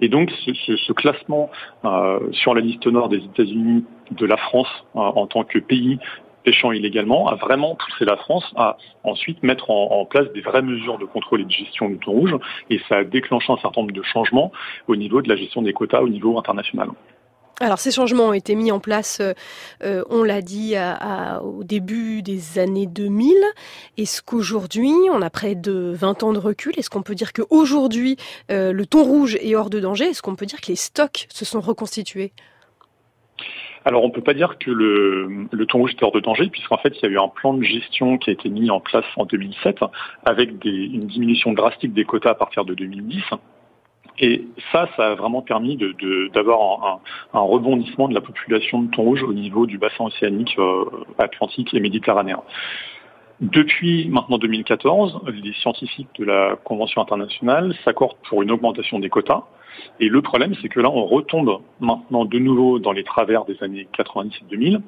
Et donc ce, classement euh, sur la liste nord des États-Unis de la France euh, en tant que pays pêchant illégalement a vraiment poussé la France à ensuite mettre en, place des vraies mesures de contrôle et de gestion du thon rouge et ça a déclenché un certain nombre de changements au niveau de la gestion des quotas au niveau international. Alors ces changements ont été mis en place, euh, euh, on l'a dit, au début des années 2000. Est-ce qu'aujourd'hui, on a près de 20 ans de recul, est-ce qu'on peut dire qu'aujourd'hui, euh, le thon rouge est hors de danger? Est-ce qu'on peut dire que les stocks se sont reconstitués? Alors on ne peut pas dire que le, le thon rouge est hors de danger, puisqu'en fait il y a eu un plan de gestion qui a été mis en place en 2007, avec une diminution drastique des quotas à partir de 2010. Et ça, ça a vraiment permis d'avoir un, rebondissement de la population de thon rouge au niveau du bassin océanique euh, atlantique et méditerranéen. Depuis maintenant 2014, les scientifiques de la Convention internationale s'accordent pour une augmentation des quotas. Et le problème, c'est que là, on retombe maintenant de nouveau dans les travers des années 90 et 2000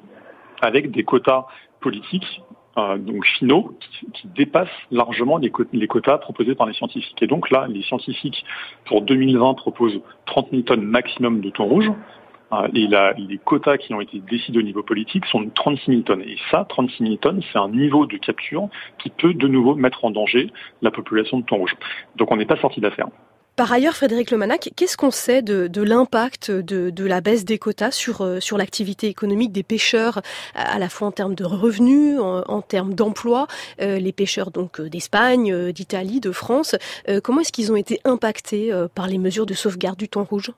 avec des quotas politiques euh, donc finaux qui, dépassent largement les, quotas proposés par les scientifiques. Et donc là, les scientifiques pour 2020 proposent 30 000 tonnes maximum de thon rouge. Euh, et les quotas qui ont été décidés au niveau politique sont de 36 000 tonnes. Et ça, 36 000 tonnes, c'est un niveau de capture qui peut de nouveau mettre en danger la population de thon rouge. Donc on n'est pas sorti d'affaire. Par ailleurs, Frédéric Lemanac, qu'est-ce qu'on sait de, l'impact de, la baisse des quotas sur, euh, sur l'activité économique des pêcheurs, à la fois en termes de revenus, en, termes d'emploi, euh, les pêcheurs donc euh, d'Espagne, d'Italie, de France, comment est-ce qu'ils ont été impactés par les mesures de sauvegarde du thon rouge?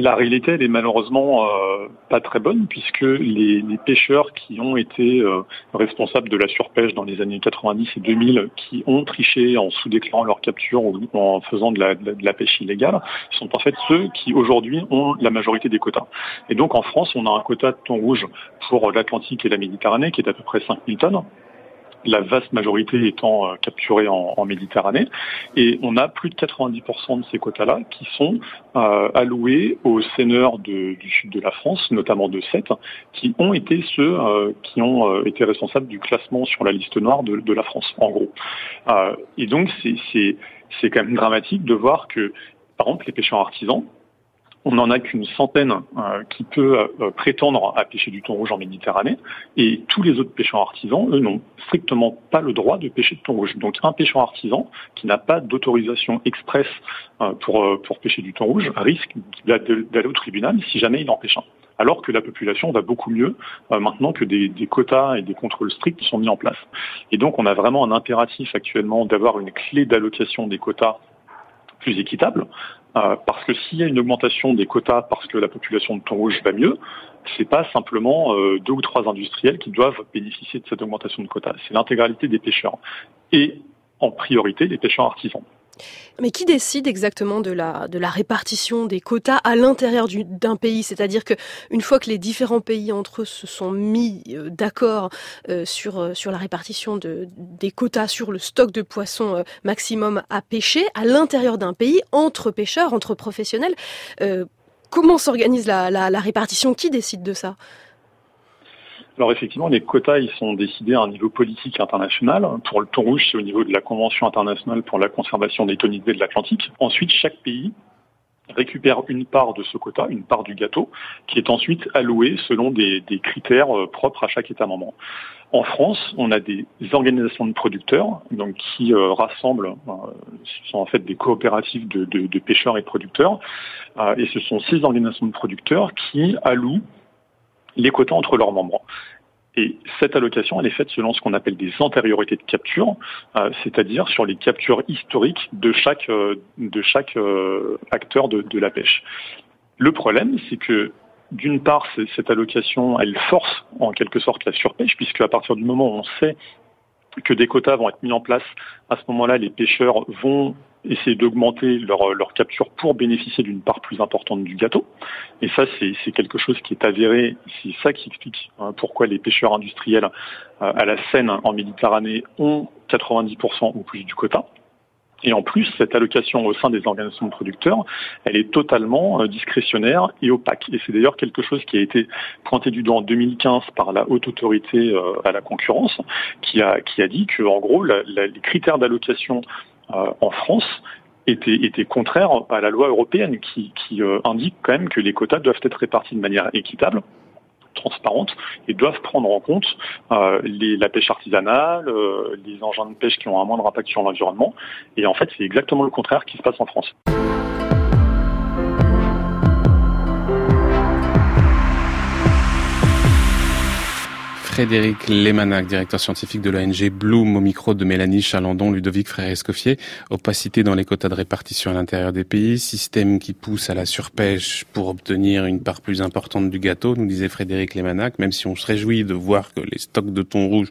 La réalité, elle est malheureusement euh, pas très bonne puisque les, pêcheurs qui ont été euh, responsables de la surpêche dans les années 90 et 2000, qui ont triché en sous-déclarant leur capture ou en faisant de la, pêche illégale, sont en fait ceux qui aujourd'hui ont la majorité des quotas. Et donc en France, on a un quota de thon rouge pour l'Atlantique et la Méditerranée qui est à peu près 5000 tonnes la vaste majorité étant euh, capturée en, Méditerranée. Et on a plus de 90% de ces quotas-là qui sont euh, alloués aux seigneurs du sud de la France, notamment de Sète, qui ont été ceux euh, qui ont été responsables du classement sur la liste noire de, de la France, en gros. et donc c'est quand même dramatique de voir que, par exemple, les pêcheurs artisans, on n'en a qu'une centaine euh, qui peut euh, prétendre à pêcher du thon rouge en Méditerranée, et tous les autres pêcheurs artisans, eux, n'ont strictement pas le droit de pêcher du thon rouge. Donc un pêcheur artisan qui n'a pas d'autorisation express euh, pour, pour pêcher du thon rouge risque d'aller au tribunal si jamais il en pêche un. Alors que la population va beaucoup mieux maintenant que des, des quotas et des contrôles stricts sont mis en place. Et donc on a vraiment un impératif actuellement d'avoir une clé d'allocation des quotas équitable, euh, parce que s'il y a une augmentation des quotas parce que la population de thon rouge va mieux, c'est pas simplement euh, deux ou trois industriels qui doivent bénéficier de cette augmentation de quotas, c'est l'intégralité des pêcheurs et en priorité les pêcheurs artisans. Mais qui décide exactement de la, répartition des quotas à l'intérieur d'un pays? C'est-à-dire que une fois que les différents pays entre eux se sont mis euh, d'accord euh, sur, euh, sur la répartition de, des quotas sur le stock de poissons maximum à pêcher, à l'intérieur d'un pays, entre pêcheurs, entre professionnels, comment s'organise la répartition? Qui décide de ça? Alors effectivement, les quotas, ils sont décidés à un niveau politique international. Pour le thon rouge, c'est au niveau de la Convention internationale pour la conservation des tonidés de l'Atlantique. Ensuite, chaque pays récupère une part de ce quota, une part du gâteau, qui est ensuite allouée selon des, critères euh, propres à chaque État membre. En France, on a des organisations de producteurs donc qui euh, rassemblent, euh, ce sont en fait des coopératives de, pêcheurs et de producteurs, et ce sont ces organisations de producteurs qui allouent les quotas entre leurs membres. Et cette allocation, elle est faite selon ce qu'on appelle des antériorités de capture, euh, c'est-à-dire sur les captures historiques de chaque, euh, de chaque euh, acteur de, de, la pêche. Le problème, c'est que d'une part, cette allocation, elle force en quelque sorte la surpêche, puisque à partir du moment où on sait que des quotas vont être mis en place, à ce moment-là, les pêcheurs vont essayer d'augmenter leur, capture pour bénéficier d'une part plus importante du gâteau. Et ça, c'est quelque chose qui est avéré. C'est ça qui explique hein, pourquoi les pêcheurs industriels euh, à la Seine en Méditerranée ont 90% ou plus du quota. Et en plus, cette allocation au sein des organisations de producteurs, elle est totalement euh, discrétionnaire et opaque. Et c'est d'ailleurs quelque chose qui a été pointé du doigt en 2015 par la haute autorité euh, à la concurrence, qui a, qui a dit que, en gros, les critères d'allocation euh, en France étaient, contraires à la loi européenne qui, indique quand même que les quotas doivent être répartis de manière équitable transparente et doivent prendre en compte euh, la pêche artisanale, euh, les engins de pêche qui ont un moindre impact sur l'environnement. Et en fait, c'est exactement le contraire qui se passe en France. Frédéric Lemanac, directeur scientifique de l'ONG Bloom, au micro de Mélanie Chalandon, Ludovic Frère-Escoffier. Opacité dans les quotas de répartition à l'intérieur des pays, système qui pousse à la surpêche pour obtenir une part plus importante du gâteau, nous disait Frédéric Lemanac, même si on se réjouit de voir que les stocks de thon rouge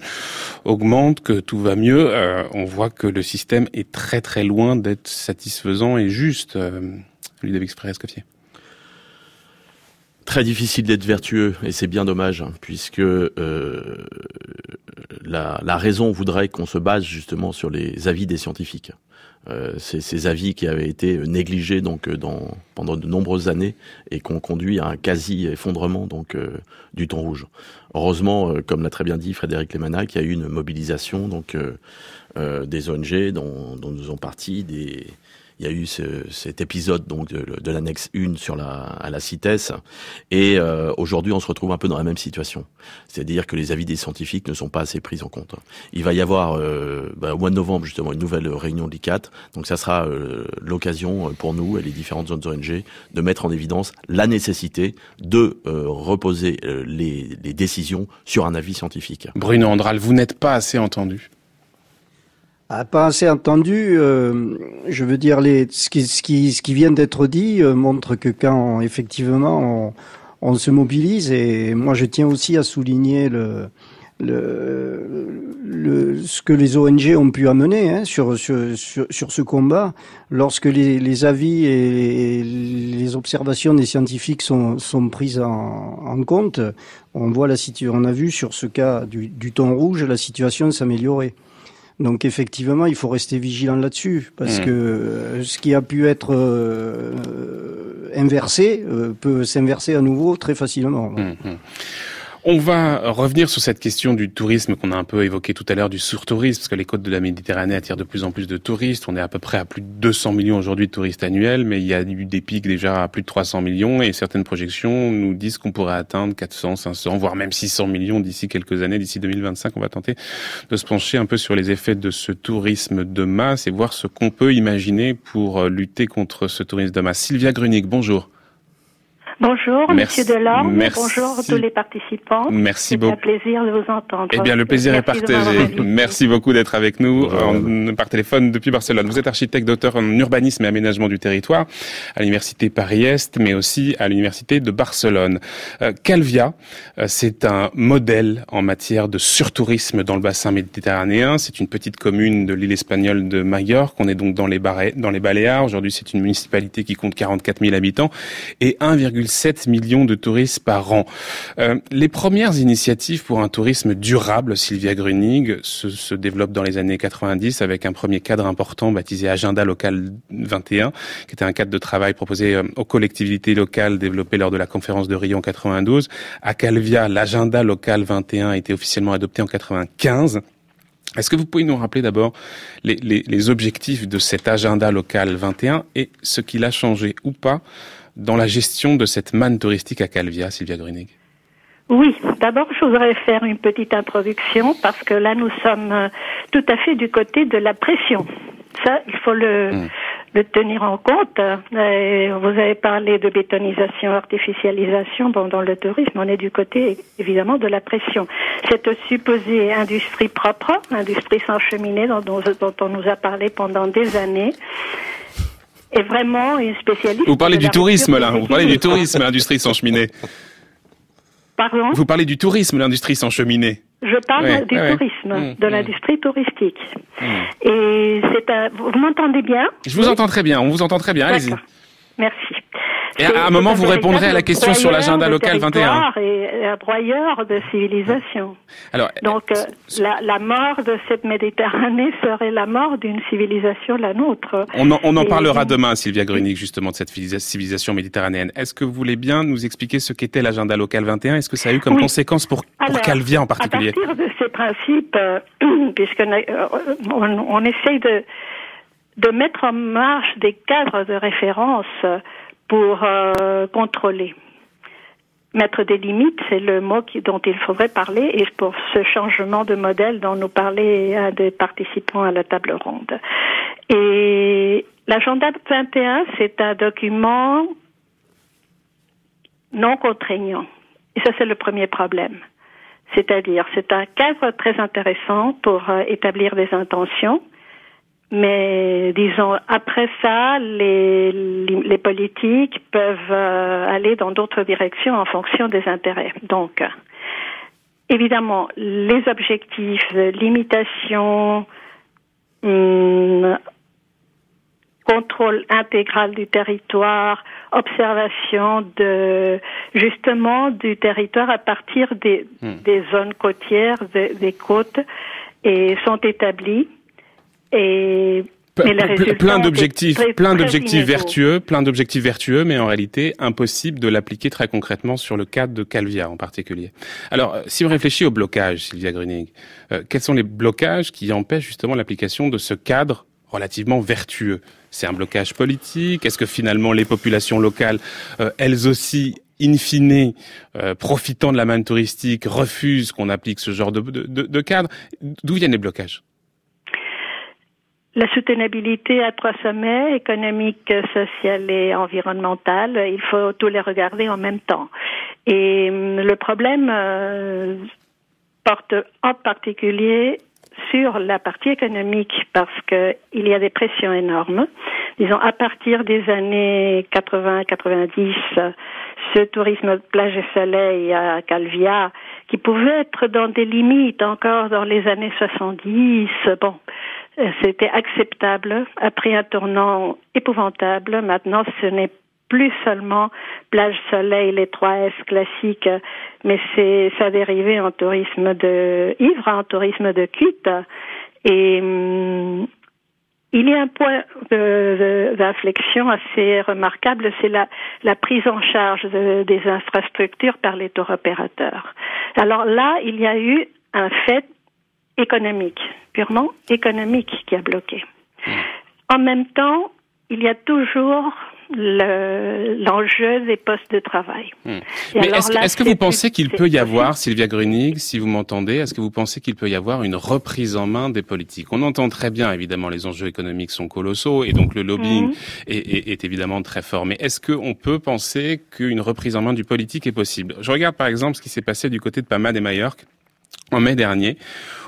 augmentent, que tout va mieux, euh, on voit que le système est très très loin d'être satisfaisant et juste. Euh, Ludovic Frère-Escoffier. Très difficile d'être vertueux et c'est bien dommage hein, puisque euh, la, la, raison voudrait qu'on se base justement sur les avis des scientifiques. Euh, ces avis qui avaient été négligés donc dans, pendant de nombreuses années et qui ont conduit à un quasi effondrement donc euh, du thon rouge. Heureusement, euh, comme l'a très bien dit Frédéric Lemanac, il y a eu une mobilisation donc des ONG dont, dont nous ont parti des il y a eu ce, cet épisode donc de, l'annexe 1 sur la, à la CITES, et euh, aujourd'hui on se retrouve un peu dans la même situation. C'est-à-dire que les avis des scientifiques ne sont pas assez pris en compte. Il va y avoir euh, bah, au mois de novembre justement une nouvelle réunion de l'ICAT, donc ça sera euh, l'occasion pour nous et les différentes zones ONG de mettre en évidence la nécessité de reposer les, les décisions sur un avis scientifique. Bruno Andral, vous n'êtes pas assez entendu. Ah, pas assez entendu. Euh, je veux dire, les, ce, qui, ce, qui, ce qui vient d'être dit euh, montre que quand effectivement on, on, se mobilise, et moi je tiens aussi à souligner le, le, le ce que les ONG ont pu amener hein, sur, sur, sur, ce combat, lorsque les, les avis et les observations des scientifiques sont, sont prises en, en compte, on voit la situation. On a vu sur ce cas du, du thon rouge la situation s'améliorer. Donc effectivement, il faut rester vigilant là-dessus, parce mmh. que euh, ce qui a pu être euh, inversé euh, peut s'inverser à nouveau très facilement. Mmh, mmh. On va revenir sur cette question du tourisme qu'on a un peu évoqué tout à l'heure, du surtourisme, parce que les côtes de la Méditerranée attirent de plus en plus de touristes. On est à peu près à plus de 200 millions aujourd'hui de touristes annuels, mais il y a eu des pics déjà à plus de 300 millions et certaines projections nous disent qu'on pourrait atteindre 400, 500, voire même 600 millions d'ici quelques années, d'ici 2025. On va tenter de se pencher un peu sur les effets de ce tourisme de masse et voir ce qu'on peut imaginer pour lutter contre ce tourisme de masse. Sylvia Grunig, bonjour. Bonjour, Monsieur Delorme. Bonjour tous les participants. Merci beaucoup. C'est un plaisir de vous entendre. Eh bien, le plaisir est partagé. Merci beaucoup d'être avec nous par téléphone depuis Barcelone. Vous êtes architecte, docteur en urbanisme et aménagement du territoire à l'université Paris-Est, mais aussi à l'université de Barcelone. Euh, Calvia, euh, c'est un modèle en matière de surtourisme dans le bassin méditerranéen. C'est une petite commune de l'île espagnole de Majorque. On est donc dans les, dans les Baléares. Aujourd'hui, c'est une municipalité qui compte 44 000 habitants et 1, 7 millions de touristes par an. Euh, les premières initiatives pour un tourisme durable, Sylvia Grunig, se, développent dans les années 90 avec un premier cadre important baptisé Agenda Local 21, qui était un cadre de travail proposé euh, aux collectivités locales développé lors de la conférence de Rio en 92. À Calvia, l'Agenda Local 21 a été officiellement adopté en 95. Est-ce que vous pouvez nous rappeler d'abord les, les, objectifs de cet agenda local 21 et ce qu'il a changé ou pas dans la gestion de cette manne touristique à Calvia, Sylvia Grunig oui, d'abord je voudrais faire une petite introduction parce que là nous sommes euh, tout à fait du côté de la pression. Ça, il faut le, hmm. tenir en compte. Vous avez parlé de bétonisation, artificialisation. Bon, dans le tourisme, on est du côté évidemment de la pression. Cette supposée industrie propre, industrie sans cheminée dont, dont on nous a parlé pendant des années, est vraiment une spécialiste. Vous parlez du tourisme là, vous parlez du tourisme, l'industrie sans cheminée. Pardon Vous parlez du tourisme, l'industrie sans cheminée. Je parle du tourisme, mmh, de mmh. l'industrie touristique. Mmh. Et c'est un... Vous m'entendez bien Je vous entends très bien, on vous entend très bien, allez-y. Merci. Et à un moment, vous répondrez à la question sur l'agenda local 21. Et un broyeur de civilisation. Alors, Donc, euh, la, la, mort de cette Méditerranée serait la mort d'une civilisation, la nôtre. On en, on en parlera demain, Sylvia Grunig, justement, de cette civilisation méditerranéenne. Est-ce que vous voulez bien nous expliquer ce qu'était l'agenda local 21 Est-ce que ça a eu comme conséquence pour, pour Calvia en particulier? À partir de ces principes, euh, puisqu'on euh, on, on essaye de, de mettre en marche des cadres de référence pour euh, contrôler. Mettre des limites, c'est le mot qui, dont il faudrait parler, et pour ce changement de modèle dont nous parlait un des participants à la table ronde. Et l'agenda 21, c'est un document non contraignant. Et ça, c'est le premier problème. C'est-à-dire, c'est un cadre très intéressant pour euh, établir des intentions, mais disons, après ça, les, les politiques peuvent euh, aller dans d'autres directions en fonction des intérêts. Donc, évidemment, les objectifs, limitation, hum, contrôle intégral du territoire, observation de justement du territoire à partir des, hmm. des zones côtières, des, des côtes, et sont établis et plein d'objectifs, plein d'objectifs vertueux, plein d'objectifs vertueux, mais en réalité impossible de l'appliquer très concrètement sur le cadre de Calvia en particulier. Alors, euh, si on réfléchit au blocage, Sylvia Grunig, euh, quels sont les blocages qui empêchent justement l'application de ce cadre relativement vertueux? C'est un blocage politique? Est-ce que finalement les populations locales, euh, elles aussi, in fine, profitant de la manne touristique, refusent qu'on applique ce genre de, de, de cadre? D'où viennent les blocages? La soutenabilité à trois sommets, économique, social et environnemental, il faut tous les regarder en même temps. Et hum, le problème euh, porte en particulier sur la partie économique parce que il y a des pressions énormes. Disons, à partir des années 80-90, ce tourisme plage et soleil à Calvia, qui pouvait être dans des limites encore dans les années 70, bon, c'était acceptable. Après un tournant épouvantable, maintenant ce n'est plus seulement plage soleil, les trois S classiques, mais c'est ça dérivé en tourisme de ivre, en tourisme de cuite. Et hum, Il y a un point d'inflexion assez remarquable, c'est la, la, prise en charge des infrastructures par les tour opérateurs. Alors là, il y a eu un fait économique, purement économique, qui a bloqué. En même temps, il y a toujours l'enjeu des postes de travail. Hmm. Mais est-ce que, vous pensez qu'il peut y avoir, Sylvia Grunig, si vous m'entendez, est-ce que vous pensez qu'il peut y avoir une reprise en main des politiques? On entend très bien, évidemment, les enjeux économiques sont colossaux et donc le lobbying hmm. est, est, évidemment très fort. Mais est-ce qu'on peut penser qu'une reprise en main du politique est possible? Je regarde par exemple ce qui s'est passé du côté de Pama de Mallorca en mai dernier,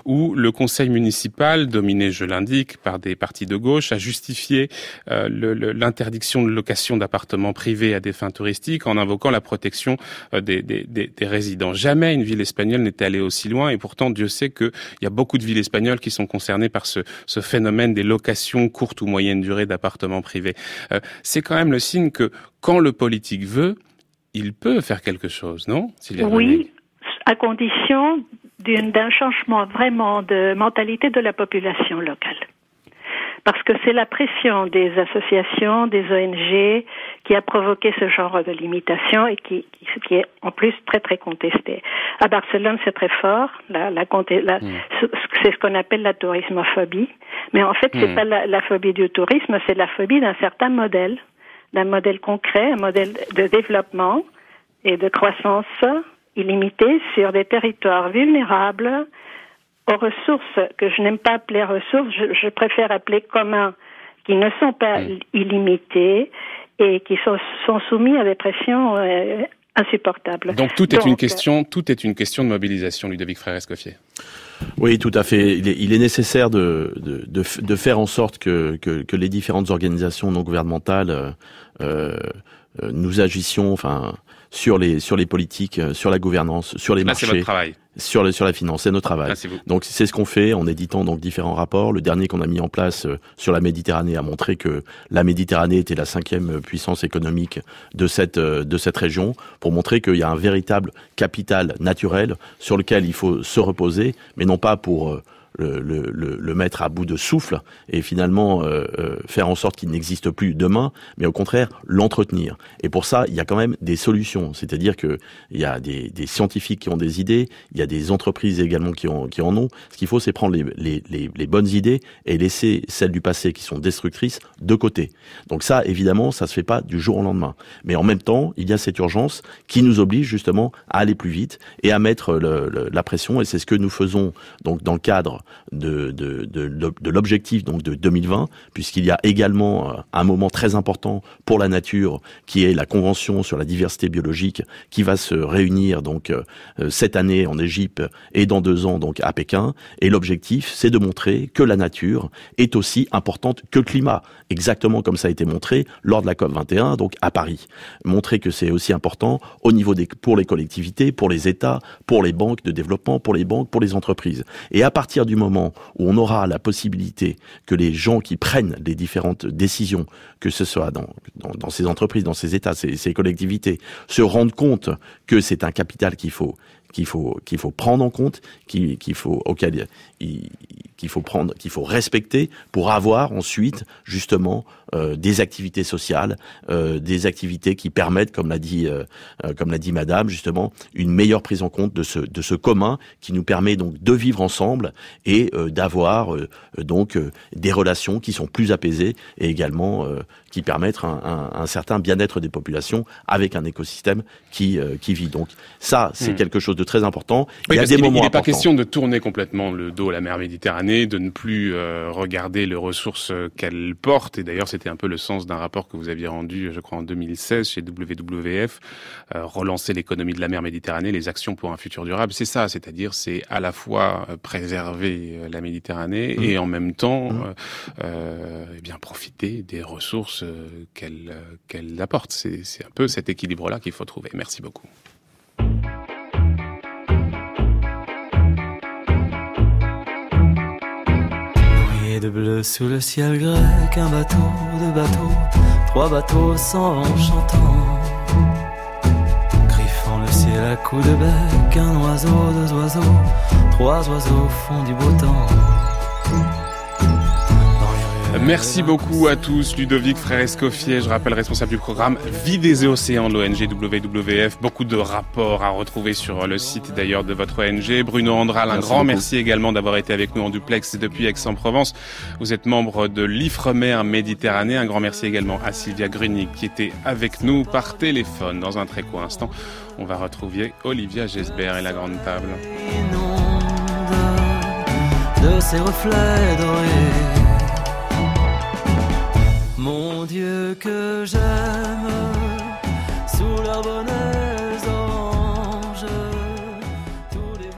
où le conseil municipal, dominé, je l'indique, par des partis de gauche, a justifié euh, l'interdiction de location d'appartements privés à des fins touristiques en invoquant la protection euh, des, des, des, résidents. Jamais une ville espagnole n'était allée aussi loin, et pourtant Dieu sait qu'il y a beaucoup de villes espagnoles qui sont concernées par ce, ce phénomène des locations courtes ou moyennes durées d'appartements privés. Euh, c'est quand même le signe que quand le politique veut, il peut faire quelque chose, non Oui, à condition d'un changement vraiment de mentalité de la population locale. Parce que c'est la pression des associations, des ONG qui a provoqué ce genre de limitation et qui, qui, est en plus très très contesté. À Barcelone, c'est très fort. La, la, la mm. C'est ce qu'on appelle la tourismophobie. Mais en fait, c'est mm. pas la, la phobie du tourisme, c'est la phobie d'un certain modèle, d'un modèle concret, un modèle de développement et de croissance illimitée sur des territoires vulnérables aux ressources que je n'aime pas appeler ressources, je, préfère appeler communs, qui ne sont pas illimitées et qui sont, sont, soumis à des pressions euh, insupportables. Donc tout est une question, tout est une question de mobilisation, Ludovic Frère-Escoffier. Oui, tout à fait. Il est, nécessaire de, de, de, faire en sorte que, que, que, les différentes organisations non gouvernementales euh, euh, nous agissions, enfin, sur les sur les politiques, euh, sur la gouvernance, sur les Là, marchés, votre travail. sur le, sur la finance, c'est notre travail. donc c'est ce qu'on fait en éditant donc différents rapports. Le dernier qu'on a mis en place euh, sur la Méditerranée a montré que la Méditerranée était la cinquième puissance économique de cette euh, de cette région, pour montrer qu'il y a un véritable capital naturel sur lequel il faut se reposer, mais non pas pour le, le, le, mettre à bout de souffle et finalement euh, euh, faire en sorte qu'il n'existe plus demain, mais au contraire l'entretenir. Et pour ça, il y a quand même des solutions. C'est-à-dire que il y a des, scientifiques qui ont des idées, il y a des entreprises également qui, en ont. Ce qu'il faut, c'est prendre les, bonnes idées et laisser celles du passé qui sont destructrices de côté. Donc ça, évidemment, ça se fait pas du jour au lendemain. Mais en même temps, il y a cette urgence qui nous oblige justement à aller plus vite et à mettre la pression. Et c'est ce que nous faisons donc dans le cadre de, de, de, l'objectif donc de 2020, puisqu'il y a également euh, un moment très important pour la nature, qui est la convention sur la diversité biologique, qui va se réunir donc euh, euh, cette année en Égypte et dans deux ans donc à Pékin. Et l'objectif, c'est de montrer que la nature est aussi importante que le climat, exactement comme ça a été montré lors de la COP 21, donc à Paris. Montrer que c'est aussi important au niveau des pour les collectivités, pour les États, pour les banques de développement, pour les banques, pour les entreprises. Et à partir du moment où on aura la possibilité que les gens qui prennent les différentes décisions, que ce soit dans, ces entreprises, dans ces États, ces collectivités, se rendent compte que c'est un capital qu'il faut qu'il faut qu'il faut prendre en compte, qu'il faut auquel qu'il faut prendre, qu'il faut respecter pour avoir ensuite justement euh, des activités sociales, euh, des activités qui permettent, comme l'a dit euh, comme l'a dit Madame justement, une meilleure prise en compte de ce de ce commun qui nous permet donc de vivre ensemble et d'avoir donc des relations qui sont plus apaisées et également qui permettent un, un, un certain bien-être des populations avec un écosystème qui qui vit. Donc ça c'est hmm. quelque chose de très important. il y a des moments il n'est pas question de tourner complètement le dos à la mer Méditerranée, de ne plus euh, regarder les ressources euh, qu'elle porte. Et d'ailleurs, c'était un peu le sens d'un rapport que vous aviez rendu, je crois, en 2016 chez WWF, euh, relancer l'économie de la mer Méditerranée, les actions pour un futur durable. C'est ça, c'est-à-dire c'est à la fois préserver la Méditerranée mmh. et en même temps, mmh. eh bien profiter des ressources qu'elle qu'elle apporte. C'est un peu cet équilibre-là qu'il faut trouver. Merci beaucoup. de bleu sous le ciel grec, un bateau, deux bateaux, trois bateaux s'en vont chantant. Griffant le ciel à coups de bec, un oiseau, deux oiseaux, trois oiseaux font du beau temps. Merci beaucoup à tous. Ludovic Frère Escoffier, je rappelle responsable du programme Vie des océans de l'ONG WWF. Beaucoup de rapports à retrouver sur le site d'ailleurs de votre ONG. Bruno Andral, un grand merci également d'avoir été avec nous en duplex depuis Aix-en-Provence. Vous êtes membre de l'IFREMER Méditerranée. Un grand merci également à Sylvia Grunig qui était avec nous par téléphone. Dans un très court instant, on va retrouver Olivia Gesbert et la grande table. De ses reflets dorés mon Dieu que j'aime, sous bonnets oranges.